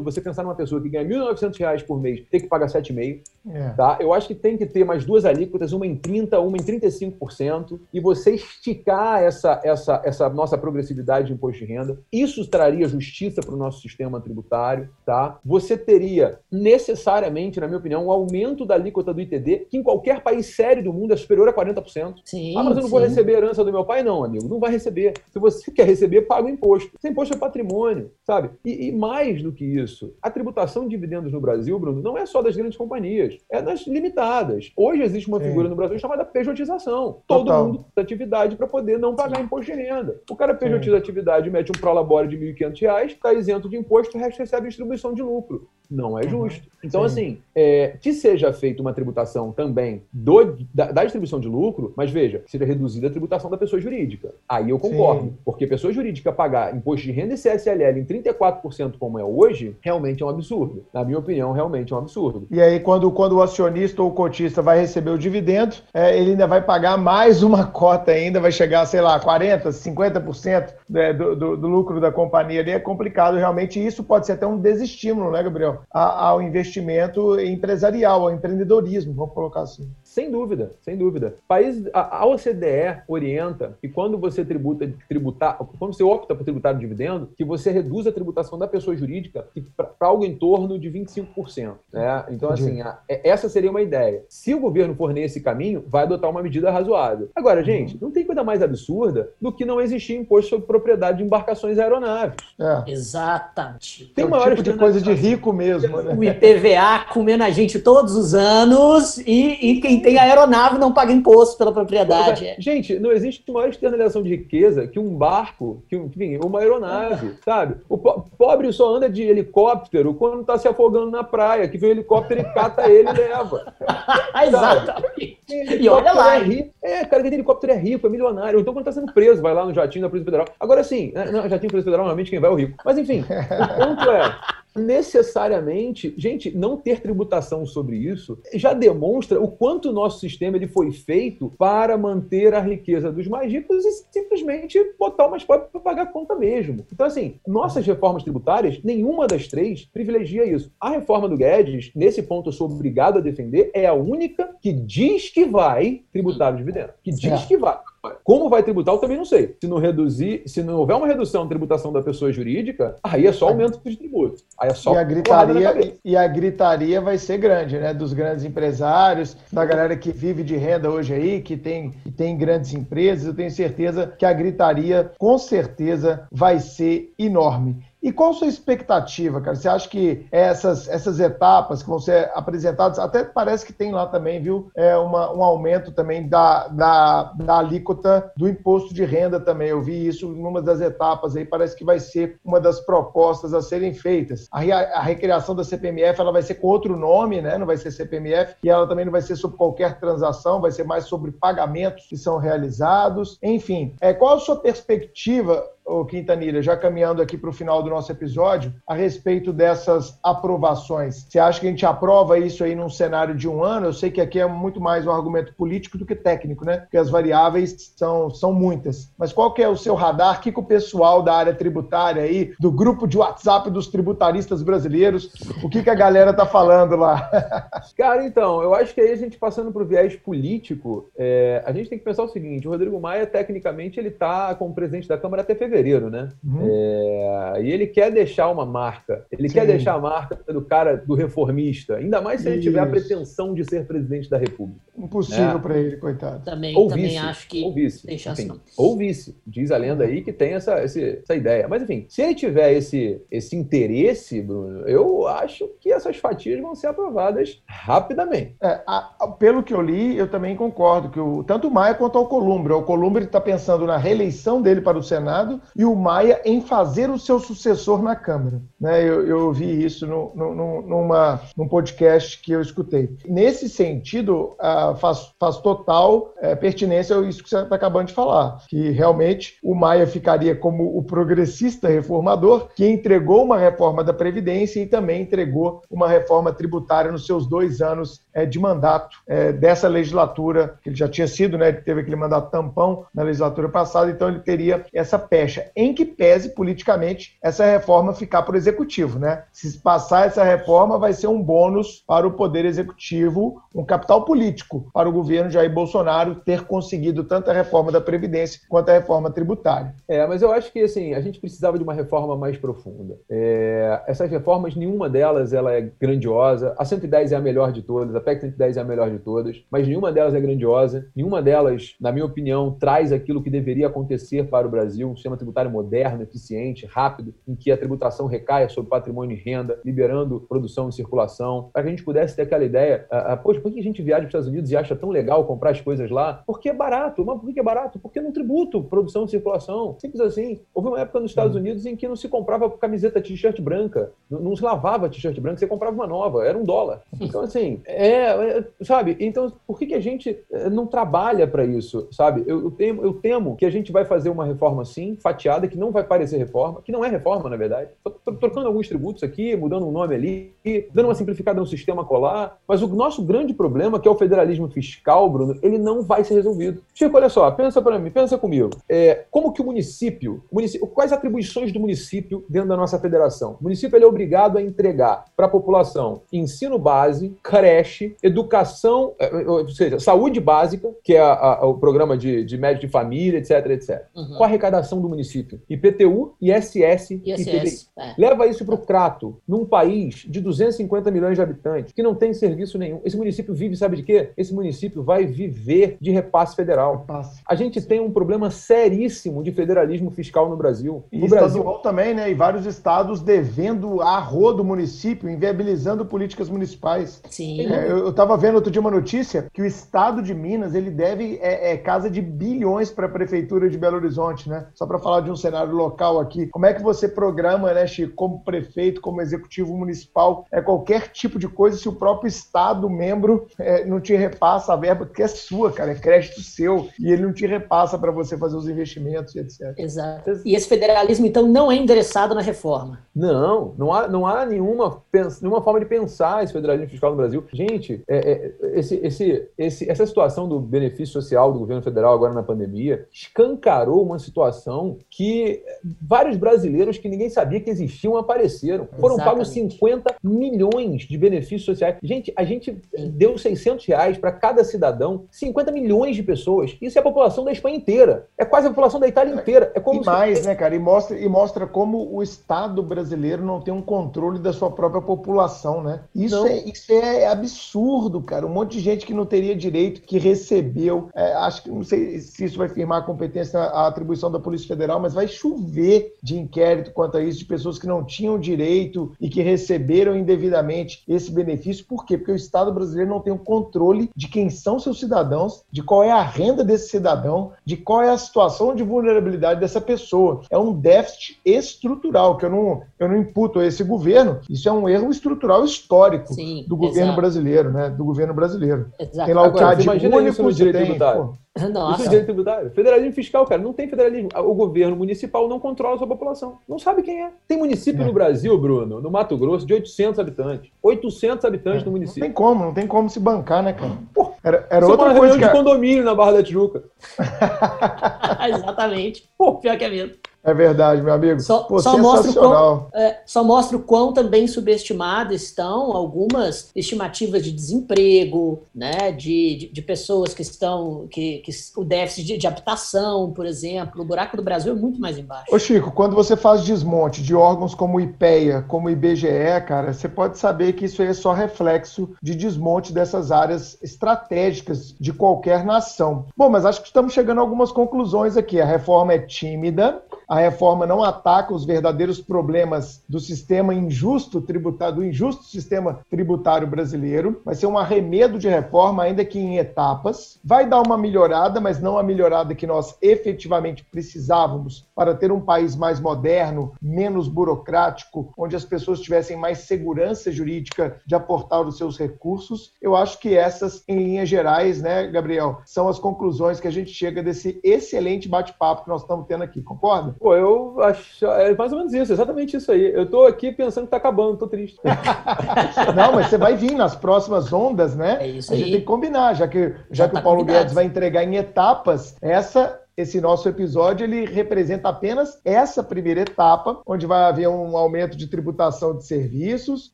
Speaker 3: você pensar numa pessoa que ganha R$ 1.900 por mês ter que pagar 7,5%. É. Tá? Eu acho que tem que ter mais duas alíquotas, uma em 30%, uma em 35%, e você esticar essa. essa essa, essa nossa progressividade de imposto de renda. Isso traria justiça para o nosso sistema tributário, tá? Você teria necessariamente, na minha opinião, um aumento da alíquota do ITD, que em qualquer país sério do mundo é superior a 40%.
Speaker 2: Sim,
Speaker 3: ah, mas eu não
Speaker 2: sim.
Speaker 3: vou receber herança do meu pai? Não, amigo, não vai receber. Se você quer receber, paga o imposto. Esse imposto é patrimônio, sabe? E, e mais do que isso, a tributação de dividendos no Brasil, Bruno, não é só das grandes companhias, é das limitadas. Hoje existe uma sim. figura no Brasil chamada pejotização. Todo Total. mundo tem atividade para poder não pagar imposto de renda. O cara pejotiza a atividade, mete um prolabore de R$ 1.500, está isento de imposto, o resto recebe distribuição de lucro. Não é justo. Então, Sim. assim, é, que seja feita uma tributação também do, da, da, distribuição de lucro, mas veja, seja reduzida a tributação da pessoa jurídica. Aí eu concordo. Sim. Porque pessoa jurídica pagar imposto de renda e CSLL em 34% como é hoje, realmente é um absurdo. Na minha opinião, realmente é um absurdo.
Speaker 1: E aí, quando, quando o acionista ou o cotista vai receber o dividendo, é, ele ainda vai pagar mais uma cota ainda, vai chegar, sei lá, 40%, 50% né, do, do, do lucro da companhia ali. É complicado, realmente. E isso pode ser até um desestímulo, né, Gabriel? Ao investimento empresarial, ao empreendedorismo, vamos colocar assim.
Speaker 3: Sem dúvida, sem dúvida. País, a, OCDE orienta que quando você tributa, tributar, quando você opta por tributar o dividendo, que você reduz a tributação da pessoa jurídica para algo em torno de 25%. Né? Então, assim, a, é, essa seria uma ideia. Se o governo for nesse caminho, vai adotar uma medida razoável. Agora, uhum. gente, não tem coisa mais absurda do que não existir imposto sobre propriedade de embarcações aeronaves.
Speaker 2: É. Exatamente.
Speaker 1: Tem é um tipo de coisa de rico mesmo.
Speaker 2: Né? O IPVA comendo a gente todos os anos e, e quem tem aeronave não paga imposto pela propriedade. É.
Speaker 3: Gente, não existe maior externalização de riqueza que um barco, que enfim, uma aeronave, sabe? O po pobre só anda de helicóptero quando está se afogando na praia, que vem o helicóptero e cata ele e leva.
Speaker 2: Exatamente. E olha lá.
Speaker 3: É, rico. é, cara, que tem helicóptero é rico, é milionário. Então, quando está sendo preso, vai lá no jatinho da Polícia Federal. Agora sim, né, jatinho da Polícia Federal, normalmente quem vai é o rico. Mas enfim, o ponto é necessariamente, gente, não ter tributação sobre isso já demonstra o quanto o nosso sistema ele foi feito para manter a riqueza dos mais ricos e simplesmente botar o mais pobre para pagar a conta mesmo. Então, assim, nossas reformas tributárias, nenhuma das três privilegia isso. A reforma do Guedes, nesse ponto eu sou obrigado a defender, é a única que diz que vai tributar o dividendo. Que diz é. que vai. Como vai tributar, eu também não sei. Se não reduzir, se não houver uma redução na tributação da pessoa jurídica, aí é só aumento de tributo. Aí é só
Speaker 1: e a gritaria e a gritaria vai ser grande, né? Dos grandes empresários, da galera que vive de renda hoje aí, que tem, que tem grandes empresas. Eu tenho certeza que a gritaria, com certeza, vai ser enorme. E qual a sua expectativa, cara? Você acha que essas, essas etapas que vão ser apresentadas, até parece que tem lá também, viu? É uma, um aumento também da, da, da alíquota do imposto de renda também. Eu vi isso numa das etapas aí, parece que vai ser uma das propostas a serem feitas. A, a recriação da CPMF ela vai ser com outro nome, né? Não vai ser CPMF, e ela também não vai ser sobre qualquer transação, vai ser mais sobre pagamentos que são realizados. Enfim, é, qual a sua perspectiva ô Quintanilha, já caminhando aqui para o final do nosso episódio, a respeito dessas aprovações. Você acha que a gente aprova isso aí num cenário de um ano? Eu sei que aqui é muito mais um argumento político do que técnico, né? Porque as variáveis são, são muitas. Mas qual que é o seu radar? O que, que o pessoal da área tributária aí, do grupo de WhatsApp dos tributaristas brasileiros, o que, que a galera tá falando lá?
Speaker 3: Cara, então, eu acho que aí a gente passando para o viés político, é, a gente tem que pensar o seguinte, o Rodrigo Maia, tecnicamente, ele está como presidente da Câmara até fevereiro fevereiro, né? Uhum. É, e ele quer deixar uma marca. Ele Sim. quer deixar a marca do cara, do reformista. Ainda mais se ele tiver a pretensão de ser presidente da República.
Speaker 1: Impossível né? para ele, coitado.
Speaker 2: Também, ou também vice, acho que
Speaker 3: ou vice. chance enfim, não. Ou vice. Diz a lenda aí que tem essa, essa ideia. Mas enfim, se ele tiver esse, esse interesse, Bruno, eu acho que essas fatias vão ser aprovadas rapidamente.
Speaker 1: É, a, a, pelo que eu li, eu também concordo que o, tanto o Maia quanto o Columbre. O Columbre está pensando na reeleição dele para o Senado e o Maia em fazer o seu sucessor na Câmara. Né? Eu, eu ouvi isso no, no, numa, num podcast que eu escutei. Nesse sentido, faz, faz total uh, pertinência isso que você está acabando de falar, que realmente o Maia ficaria como o progressista reformador que entregou uma reforma da Previdência e também entregou uma reforma tributária nos seus dois anos uh, de mandato eh, dessa legislatura, que ele já tinha sido, né? Ele teve aquele mandato tampão na legislatura passada, então ele teria essa pecha, em que pese politicamente essa reforma ficar por executivo, né? Se passar essa reforma, vai ser um bônus para o poder executivo, um capital político para o governo Jair Bolsonaro ter conseguido tanto a reforma da Previdência quanto a reforma tributária.
Speaker 3: É, mas eu acho que assim, a gente precisava de uma reforma mais profunda. É, essas reformas, nenhuma delas ela é grandiosa. A 110 é a melhor de todas, a PEC 110 é a melhor de todas, mas nenhuma delas é grandiosa, nenhuma delas, na minha opinião, traz aquilo que deveria acontecer para o Brasil, um sistema tributário moderno, eficiente, rápido, em que a tributação recaia sobre patrimônio e renda, liberando produção e circulação, para que a gente pudesse ter aquela ideia, uh, uh, poxa, por que a gente viaja para os Estados Unidos e acha tão legal comprar as coisas lá? Porque é barato. Mas por que é barato? Porque não tributo produção e circulação. Simples assim. Houve uma época nos Estados Unidos em que não se comprava camiseta t-shirt branca, não, não se lavava t-shirt branca, você comprava uma nova, era um dólar. Então, assim, é, é sabe? Então, por que, que a gente eh, não trabalha para isso, sabe? Eu, eu, temo, eu temo que a gente vai fazer uma reforma assim, fatiada, que não vai parecer reforma, que não é reforma, na verdade. Estou trocando alguns tributos aqui, mudando um nome ali, dando uma simplificada no sistema colar. Mas o nosso grande problema, que é o federalismo fiscal, Bruno, ele não vai ser resolvido. Chico, olha só, pensa para mim, pensa comigo. É, como que o município, município, quais atribuições do município dentro da nossa federação? O município ele é obrigado a entregar para a população ensino base, creche, educação, é, é, ou seja, saúde básica, que é a, a, o programa de, de médico de família, etc, etc. Uhum. Qual a arrecadação do município? IPTU, ISS, ISS IPTI. É. Leva isso para o Crato, num país de 250 milhões de habitantes, que não tem serviço nenhum. Esse município vive, sabe de quê? Esse município vai viver de repasse federal. Repasse. A gente tem um problema seríssimo de federalismo fiscal no Brasil.
Speaker 1: E
Speaker 3: no
Speaker 1: Brasil também, né? E vários estados devendo a rodo do município, inviabilizando políticas municipais.
Speaker 2: Sim.
Speaker 1: É, eu estava vendo outro dia uma notícia que o estado de Minas ele deve é, é casa de bilhões para a prefeitura de Belo Horizonte, né? Só para falar de um cenário local aqui. Como é que você programa, né, Chico, como prefeito, como executivo municipal, é qualquer tipo de coisa se o próprio estado membro é, não te repassa a verba que é sua, cara, é crédito seu e ele não te repassa para você fazer os investimentos e etc.
Speaker 2: Exato. E esse federalismo então não é endereçado na reforma?
Speaker 3: Não, não há, não há nenhuma, nenhuma forma de pensar esse federalismo fiscal no Brasil. Gente, é, é, esse, esse, esse, essa situação do benefício social do governo federal agora na pandemia escancarou uma situação que vários brasileiros que ninguém sabia que existiam apareceram. Foram Exatamente. pagos 50 milhões de benefícios sociais. Gente, a gente deu 600 reais para cada cidadão, 50 milhões de pessoas. Isso é a população da Espanha inteira. É quase a população da Itália inteira. É
Speaker 1: como e mais, né, cara? E mostra, e mostra como o Estado brasileiro não tem um controle da sua própria população, né? Isso, é, isso é absurdo, cara. Um monte de gente que não teria direito, que recebeu. É, acho que não sei se isso vai firmar a competência, a atribuição da Polícia Federal, mas vai chover de inquérito quanto a isso, de pessoas que não tinham direito e que receberam indevidamente esse benefício. Por quê? Porque o Estado brasileiro não tem o controle de quem são seus cidadãos, de qual é a renda desse cidadão, de qual é a situação de vulnerabilidade dessa pessoa. É um déficit estrutural que eu não, eu não imputo a esse governo. Isso é um erro estrutural histórico Sim, do governo exato. brasileiro, né? Do governo brasileiro.
Speaker 3: Exato. Tem lá o CAD único, direito. Nossa. Isso é direito tributário. Federalismo fiscal, cara, não tem federalismo. O governo municipal não controla a sua população. Não sabe quem é. Tem município é. no Brasil, Bruno, no Mato Grosso, de 800 habitantes. 800 habitantes é. no município.
Speaker 1: Não tem como, não tem como se bancar, né, cara? Pô,
Speaker 3: era, era outra coisa que... de condomínio na Barra da Tijuca.
Speaker 2: Exatamente. Pô, pior que é mesmo.
Speaker 1: É verdade, meu amigo.
Speaker 2: Só, Pô, só mostra, o quão, é, só mostra o quão também subestimadas estão algumas estimativas de desemprego, né, de, de, de pessoas que estão, que, que o déficit de, de, habitação, por exemplo. O buraco do Brasil é muito mais embaixo.
Speaker 1: Ô Chico, quando você faz desmonte de órgãos como o IPEA, como o IBGE, cara, você pode saber que isso aí é só reflexo de desmonte dessas áreas estratégicas de qualquer nação. Bom, mas acho que estamos chegando a algumas conclusões aqui. A reforma é tímida, a reforma não ataca os verdadeiros problemas do sistema injusto tributário, do injusto sistema tributário brasileiro. Vai ser um arremedo de reforma, ainda que em etapas. Vai dar uma melhorada, mas não a melhorada que nós efetivamente precisávamos para ter um país mais moderno, menos burocrático, onde as pessoas tivessem mais segurança jurídica de aportar os seus recursos. Eu acho que essas, em linhas gerais, né, Gabriel, são as conclusões que a gente chega desse excelente bate-papo que nós estamos tendo aqui, concorda?
Speaker 3: Pô, eu acho. É mais ou menos isso, exatamente isso aí. Eu tô aqui pensando que tá acabando, tô triste.
Speaker 1: Não, mas você vai vir nas próximas ondas, né? É isso aí. A gente tem que combinar, já que, já, já que tá o Paulo combinado. Guedes vai entregar em etapas, essa esse nosso episódio ele representa apenas essa primeira etapa, onde vai haver um aumento de tributação de serviços,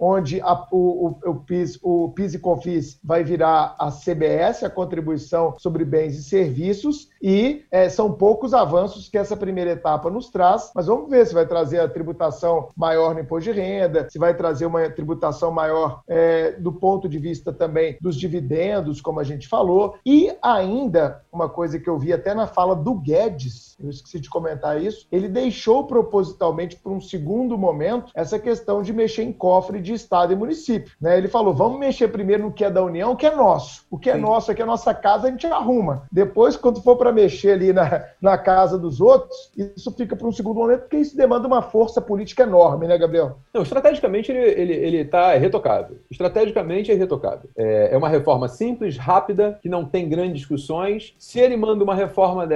Speaker 1: onde a, o, o, o, PIS, o PIS e COFIS vai virar a CBS, a contribuição sobre bens e serviços, e é, são poucos avanços que essa primeira etapa nos traz, mas vamos ver se vai trazer a tributação maior no imposto de renda, se vai trazer uma tributação maior é, do ponto de vista também dos dividendos, como a gente falou, e ainda uma coisa que eu vi até na fala do do Guedes, eu esqueci de comentar isso, ele deixou propositalmente para um segundo momento essa questão de mexer em cofre de Estado e município. Né? Ele falou: vamos mexer primeiro no que é da União, o que é nosso. O que é Sim. nosso, aqui é a nossa casa, a gente arruma. Depois, quando for para mexer ali na, na casa dos outros, isso fica para um segundo momento, porque isso demanda uma força política enorme, né, Gabriel?
Speaker 3: Não, estrategicamente ele está ele, ele tá retocável. Estrategicamente é retocável. É, é uma reforma simples, rápida, que não tem grandes discussões. Se ele manda uma reforma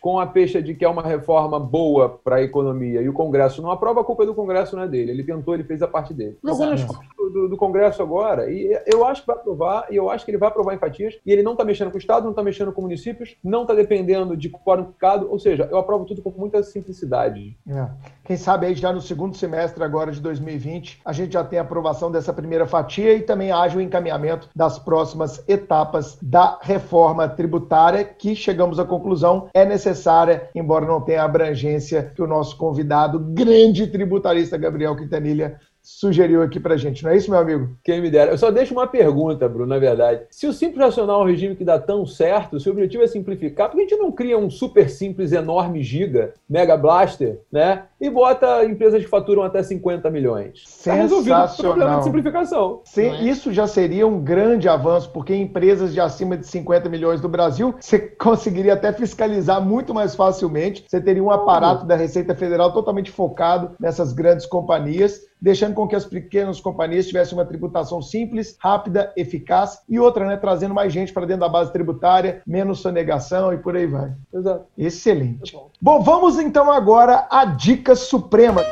Speaker 3: com a peixe de que é uma reforma boa para a economia e o Congresso não aprova, a culpa é do Congresso, não é dele. Ele tentou, ele fez a parte dele. Jogou nas do, do, Congresso agora e eu acho que vai aprovar e eu acho que ele vai aprovar em fatias e ele não está mexendo com o Estado, não está mexendo com municípios, não está dependendo de quórum picado, ou seja, eu aprovo tudo com muita simplicidade.
Speaker 1: É. Quem sabe aí já no segundo semestre agora de 2020 a gente já tem a aprovação dessa primeira fatia e também haja o encaminhamento das próximas etapas da reforma tributária que chegamos à conclusão é necessária, embora não tenha a abrangência que o nosso convidado, grande tributarista Gabriel Quintanilha, sugeriu aqui pra gente, não é isso, meu amigo?
Speaker 3: Quem me dera. Eu só deixo uma pergunta, Bruno, na verdade. Se o Simples Nacional é um regime que dá tão certo, se o objetivo é simplificar, por que a gente não cria um super simples, enorme giga, mega blaster, né? E bota empresas que faturam até 50 milhões?
Speaker 1: Sensacional. Tá o problema
Speaker 3: de simplificação.
Speaker 1: Sim, é? Isso já seria um grande avanço, porque empresas de acima de 50 milhões do Brasil, você conseguiria até fiscalizar muito mais facilmente. Você teria um aparato da Receita Federal totalmente focado nessas grandes companhias deixando com que as pequenas companhias tivessem uma tributação simples, rápida, eficaz e outra, né, trazendo mais gente para dentro da base tributária, menos sonegação e por aí vai. Exato. Excelente. Bom. bom, vamos então agora à dica suprema.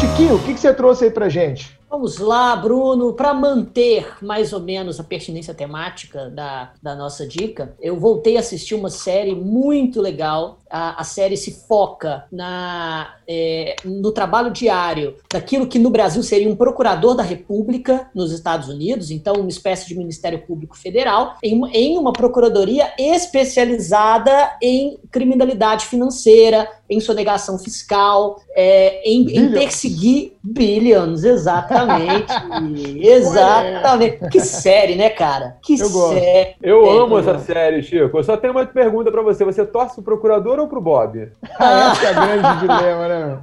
Speaker 1: Chiquinho, o que, que você trouxe aí para gente?
Speaker 2: Vamos lá, Bruno, para manter mais ou menos a pertinência temática da, da nossa dica, eu voltei a assistir uma série muito legal. A, a série se foca na, é, no trabalho diário daquilo que no Brasil seria um procurador da República nos Estados Unidos, então uma espécie de Ministério Público Federal, em, em uma procuradoria especializada em criminalidade financeira, em sonegação fiscal, é, em, em perseguir billions, exatamente. Exatamente. Que série, né, cara? Que
Speaker 3: eu
Speaker 2: série.
Speaker 3: Eu amo essa série, Chico. Eu só tenho uma pergunta para você. Você torce pro procurador ou pro Bob?
Speaker 1: Ah, esse é o grande dilema, né?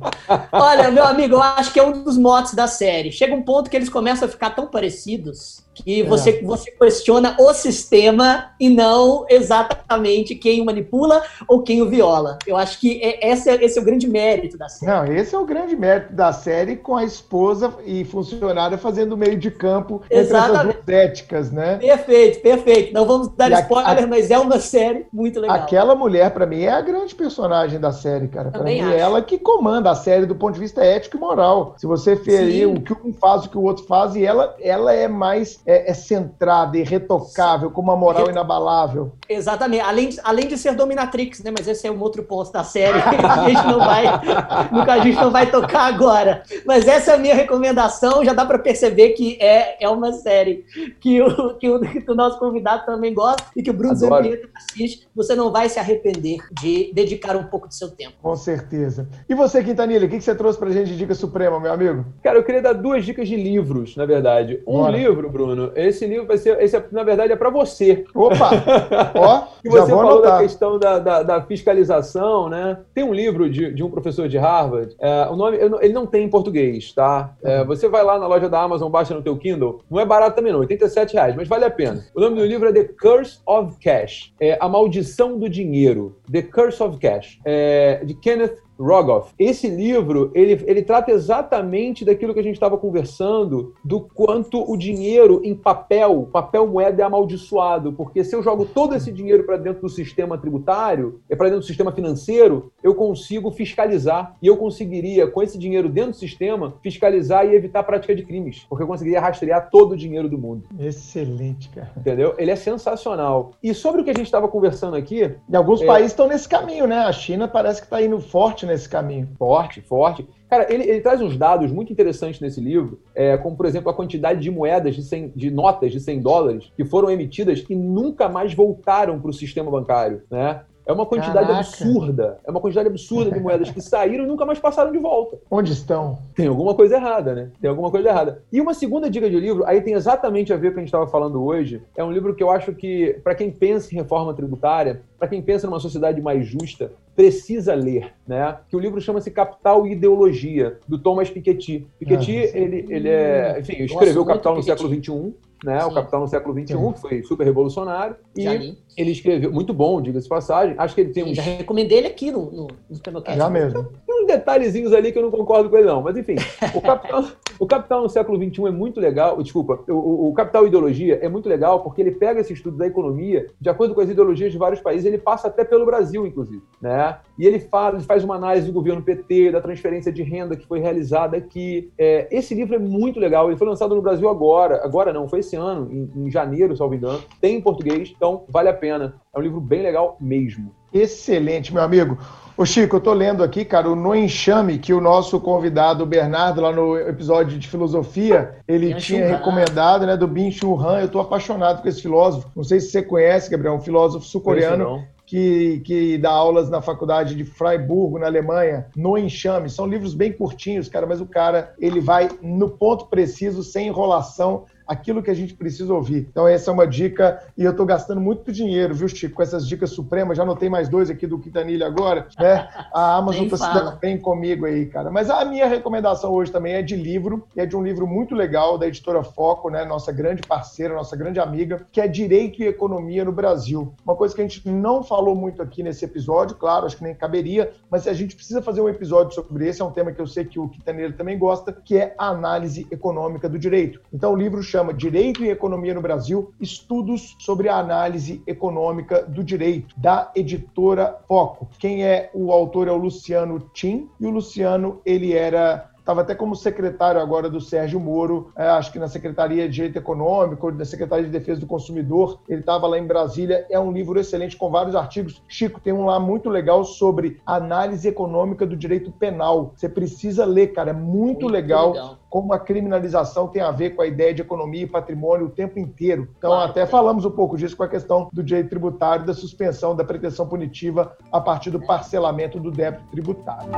Speaker 2: Olha, meu amigo, eu acho que é um dos motes da série. Chega um ponto que eles começam a ficar tão parecidos que você, é. você questiona o sistema e não exatamente quem o manipula ou quem o viola. Eu acho que é, esse, é, esse é o grande mérito da série.
Speaker 1: Não, esse é o grande mérito da série com a esposa e funcionária fazendo meio de campo Exatamente. entre essas duas éticas, né?
Speaker 2: Perfeito, perfeito. Não vamos dar e spoiler, a, mas é uma série muito legal.
Speaker 1: Aquela mulher, para mim, é a grande personagem da série, cara. Para mim, é acho. é ela que comanda a série do ponto de vista ético e moral. Se você ferir o que um faz, o que o outro faz, e ela, ela é mais é, é centrada e retocável, com uma moral inabalável.
Speaker 2: Exatamente. Além de, além de ser dominatrix, né? Mas esse é um outro ponto da série que a gente não vai, nunca a gente não vai tocar agora. Mas essa é a minha recomendação. Já dá para perceber que é, é uma série que o, que, o, que o nosso convidado também gosta e que o Bruno Zampietro assiste. Você não vai se arrepender de dedicar um pouco do seu tempo.
Speaker 1: Com certeza. E você, Quintanilha, o que, que você trouxe pra gente de dica suprema, meu amigo?
Speaker 3: Cara, eu queria dar duas dicas de livros, na verdade. Um Bora. livro, Bruno, esse livro vai ser, esse na verdade é para você.
Speaker 1: Opa! Ó,
Speaker 3: que você falou anotar. da questão da, da, da, fiscalização, né? Tem um livro de, de um professor de Harvard, é, o nome, ele não tem em português, tá? É, você vai lá na loja da Amazon, baixa no teu Kindle, não é barato também não, 87 reais, mas vale a pena. O nome do livro é The Curse of Cash, é A Maldição do Dinheiro, The Curse of Cash, é, de Kenneth Rogoff. Esse livro, ele, ele trata exatamente daquilo que a gente estava conversando, do quanto o dinheiro em papel, papel moeda é amaldiçoado, porque se eu jogo todo esse dinheiro para dentro do sistema tributário, é para dentro do sistema financeiro, eu consigo fiscalizar e eu conseguiria, com esse dinheiro dentro do sistema, fiscalizar e evitar a prática de crimes, porque eu conseguiria rastrear todo o dinheiro do mundo.
Speaker 1: Excelente, cara.
Speaker 3: Entendeu? Ele é sensacional. E sobre o que a gente estava conversando aqui...
Speaker 1: E alguns é... países estão nesse caminho, né? A China parece que está indo forte nesse caminho.
Speaker 3: Forte, forte. Cara, ele, ele traz uns dados muito interessantes nesse livro, é, como, por exemplo, a quantidade de moedas, de, 100, de notas de 100 dólares que foram emitidas e nunca mais voltaram para o sistema bancário, né? É uma quantidade Caraca. absurda. É uma quantidade absurda de moedas que saíram e nunca mais passaram de volta.
Speaker 1: Onde estão?
Speaker 3: Tem alguma coisa errada, né? Tem alguma coisa errada. E uma segunda dica de livro, aí tem exatamente a ver com o que a gente estava falando hoje. É um livro que eu acho que, para quem pensa em reforma tributária, para quem pensa numa sociedade mais justa, precisa ler, né? Que o livro chama-se Capital e Ideologia, do Thomas Piketty. Piketty, ah, ele, ele é, enfim, escreveu Capital no século XXI, né? Sim. O Capital no século XXI, que foi super revolucionário. E ele escreveu, muito bom, diga-se passagem. Acho que ele tem um.
Speaker 2: Já recomendei ele aqui no, no, no
Speaker 1: Supermercado. Já mesmo.
Speaker 3: Tem uns detalhezinhos ali que eu não concordo com ele, não. Mas enfim, o Capital, o Capital no século XXI é muito legal. Desculpa, o, o Capital Ideologia é muito legal porque ele pega esse estudo da economia, de acordo com as ideologias de vários países, ele passa até pelo Brasil, inclusive. Né? E ele, fala, ele faz uma análise do governo PT, da transferência de renda que foi realizada aqui. É, esse livro é muito legal. Ele foi lançado no Brasil agora. Agora não, foi esse ano, em, em janeiro, salvo engano. Tem em português, então vale a pena. É um livro bem legal mesmo.
Speaker 1: Excelente, meu amigo. Ô Chico, eu tô lendo aqui, cara, o No Enxame, que o nosso convidado, Bernardo, lá no episódio de filosofia, ele tinha recomendado, né, do Bin Chul Han. Eu tô apaixonado com esse filósofo. Não sei se você conhece, Gabriel, um filósofo sul-coreano que, que dá aulas na faculdade de Freiburgo, na Alemanha, no Enxame. São livros bem curtinhos, cara, mas o cara, ele vai no ponto preciso, sem enrolação, aquilo que a gente precisa ouvir. Então, essa é uma dica, e eu estou gastando muito dinheiro, viu, Chico, com essas dicas supremas. Já anotei mais dois aqui do Quintanilha agora, né? A Amazon está se dando bem comigo aí, cara. Mas a minha recomendação hoje também é de livro, e é de um livro muito legal da editora Foco, né? Nossa grande parceira, nossa grande amiga, que é Direito e Economia no Brasil. Uma coisa que a gente não falou muito aqui nesse episódio, claro, acho que nem caberia, mas a gente precisa fazer um episódio sobre esse, é um tema que eu sei que o Quintanilha também gosta, que é a análise econômica do direito. Então, o livro chama chama Direito e Economia no Brasil, estudos sobre a análise econômica do direito, da editora Foco. Quem é o autor é o Luciano Tim, e o Luciano, ele era estava até como secretário agora do Sérgio Moro, é, acho que na Secretaria de Direito Econômico, na Secretaria de Defesa do Consumidor, ele estava lá em Brasília. É um livro excelente com vários artigos. Chico, tem um lá muito legal sobre análise econômica do direito penal. Você precisa ler, cara, é muito, muito legal, legal, como a criminalização tem a ver com a ideia de economia e patrimônio o tempo inteiro. Então, claro, até falamos um pouco disso com a questão do direito tributário, da suspensão da pretensão punitiva a partir do parcelamento do débito tributário.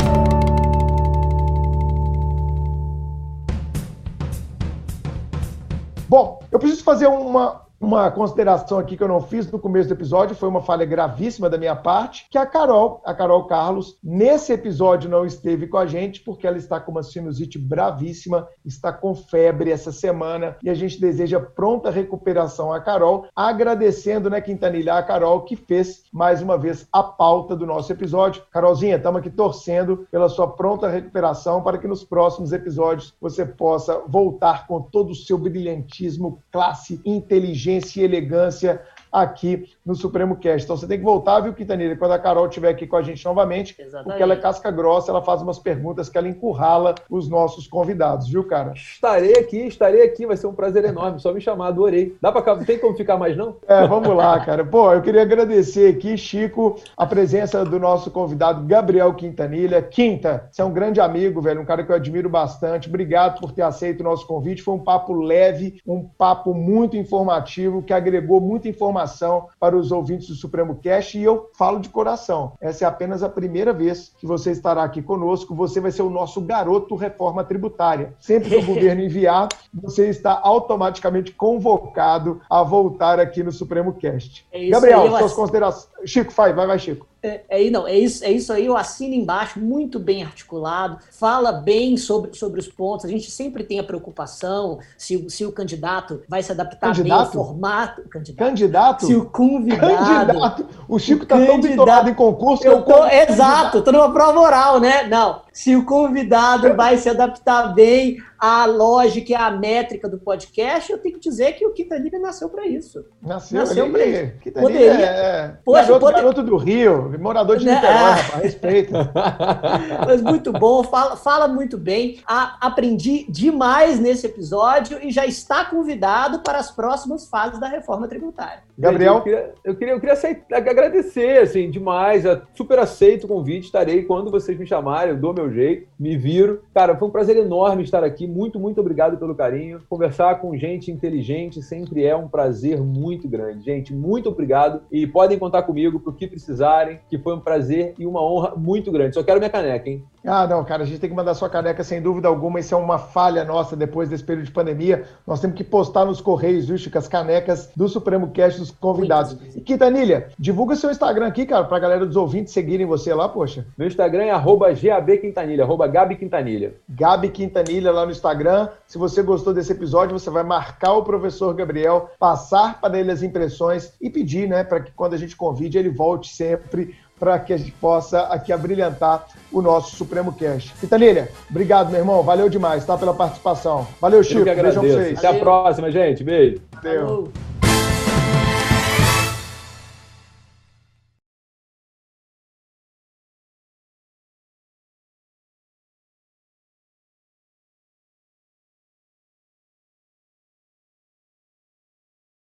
Speaker 1: Bom, eu preciso fazer uma, uma consideração aqui que eu não fiz no começo do episódio, foi uma falha gravíssima da minha parte, que a Carol, a Carol Carlos, nesse episódio não esteve com a gente porque ela está com uma sinusite bravíssima, está com febre essa semana e a gente deseja pronta recuperação à Carol, agradecendo, né, Quintanilha, a Carol que fez mais uma vez a pauta do nosso episódio. Carolzinha, estamos aqui torcendo pela sua pronta recuperação para que nos próximos episódios você possa voltar com todo o seu brilhantismo, classe, inteligência inteligência e elegância aqui no Supremo Cast. Então você tem que voltar, viu, Quintanilha, quando a Carol estiver aqui com a gente novamente, Exatamente. porque ela é casca grossa, ela faz umas perguntas que ela encurrala os nossos convidados, viu, cara?
Speaker 3: Estarei aqui, estarei aqui, vai ser um prazer enorme, só me chamar, adorei. Dá para tem como ficar mais não?
Speaker 1: É, vamos lá, cara. Pô, eu queria agradecer aqui, Chico, a presença do nosso convidado Gabriel Quintanilha. Quinta, você é um grande amigo, velho, um cara que eu admiro bastante. Obrigado por ter aceito o nosso convite. Foi um papo leve, um papo muito informativo, que agregou muita informação para os ouvintes do Supremo Cast e eu falo de coração. Essa é apenas a primeira vez que você estará aqui conosco. Você vai ser o nosso garoto reforma tributária. Sempre que o governo enviar, você está automaticamente convocado a voltar aqui no Supremo Cast. É Gabriel, suas considerações. Chico, vai, vai, vai, Chico.
Speaker 2: É, é, não, é, isso, é isso aí, eu assino embaixo, muito bem articulado, fala bem sobre, sobre os pontos. A gente sempre tem a preocupação se, se o candidato vai se adaptar candidato? bem ao formato.
Speaker 1: Candidato? candidato?
Speaker 2: Se o convidado. Candidato.
Speaker 1: O Chico está tão bitolado em concurso.
Speaker 2: Eu tô, exato, estou numa prova oral, né? Não, se o convidado vai se adaptar bem à lógica e à métrica do podcast, eu tenho que dizer que o Quintanilha nasceu para isso.
Speaker 1: Nasceu, nasceu para isso. Quintanilha Poderia... é Poxa, garoto, poder... garoto do Rio, morador de né? Niterói, é. rapaz, respeita.
Speaker 2: Mas muito bom, fala, fala muito bem. A, aprendi demais nesse episódio e já está convidado para as próximas fases da reforma tributária.
Speaker 3: Gabriel? Eu queria, eu queria, eu queria aceitar, agradecer assim, demais, super aceito o convite, estarei quando vocês me chamarem, eu dou meu jeito, me viro. Cara, foi um prazer enorme estar aqui, muito, muito obrigado pelo carinho. Conversar com gente inteligente sempre é um prazer muito grande. Gente, muito obrigado e podem contar comigo para o que precisarem, que foi um prazer e uma honra muito grande. Só quero minha caneca, hein?
Speaker 1: Ah, não, cara, a gente tem que mandar sua caneca sem dúvida alguma. Isso é uma falha nossa depois desse período de pandemia. Nós temos que postar nos correios, viu, Chico, as canecas do Supremo Cast dos convidados. E Quintanilha, divulga seu Instagram aqui, cara, pra galera dos ouvintes seguirem você lá, poxa.
Speaker 3: Meu Instagram é arroba GABQuintanilha, arroba Gabi Quintanilha.
Speaker 1: Gabi Quintanilha lá no Instagram. Se você gostou desse episódio, você vai marcar o professor Gabriel, passar para ele as impressões e pedir, né, para que quando a gente convide, ele volte sempre para que a gente possa aqui abrilhantar o nosso Supremo Cast. Quintanilha, obrigado, meu irmão. Valeu demais, tá? Pela participação. Valeu, Chico.
Speaker 3: Eu que agradeço. Até a próxima, gente. Beijo.
Speaker 1: Valeu.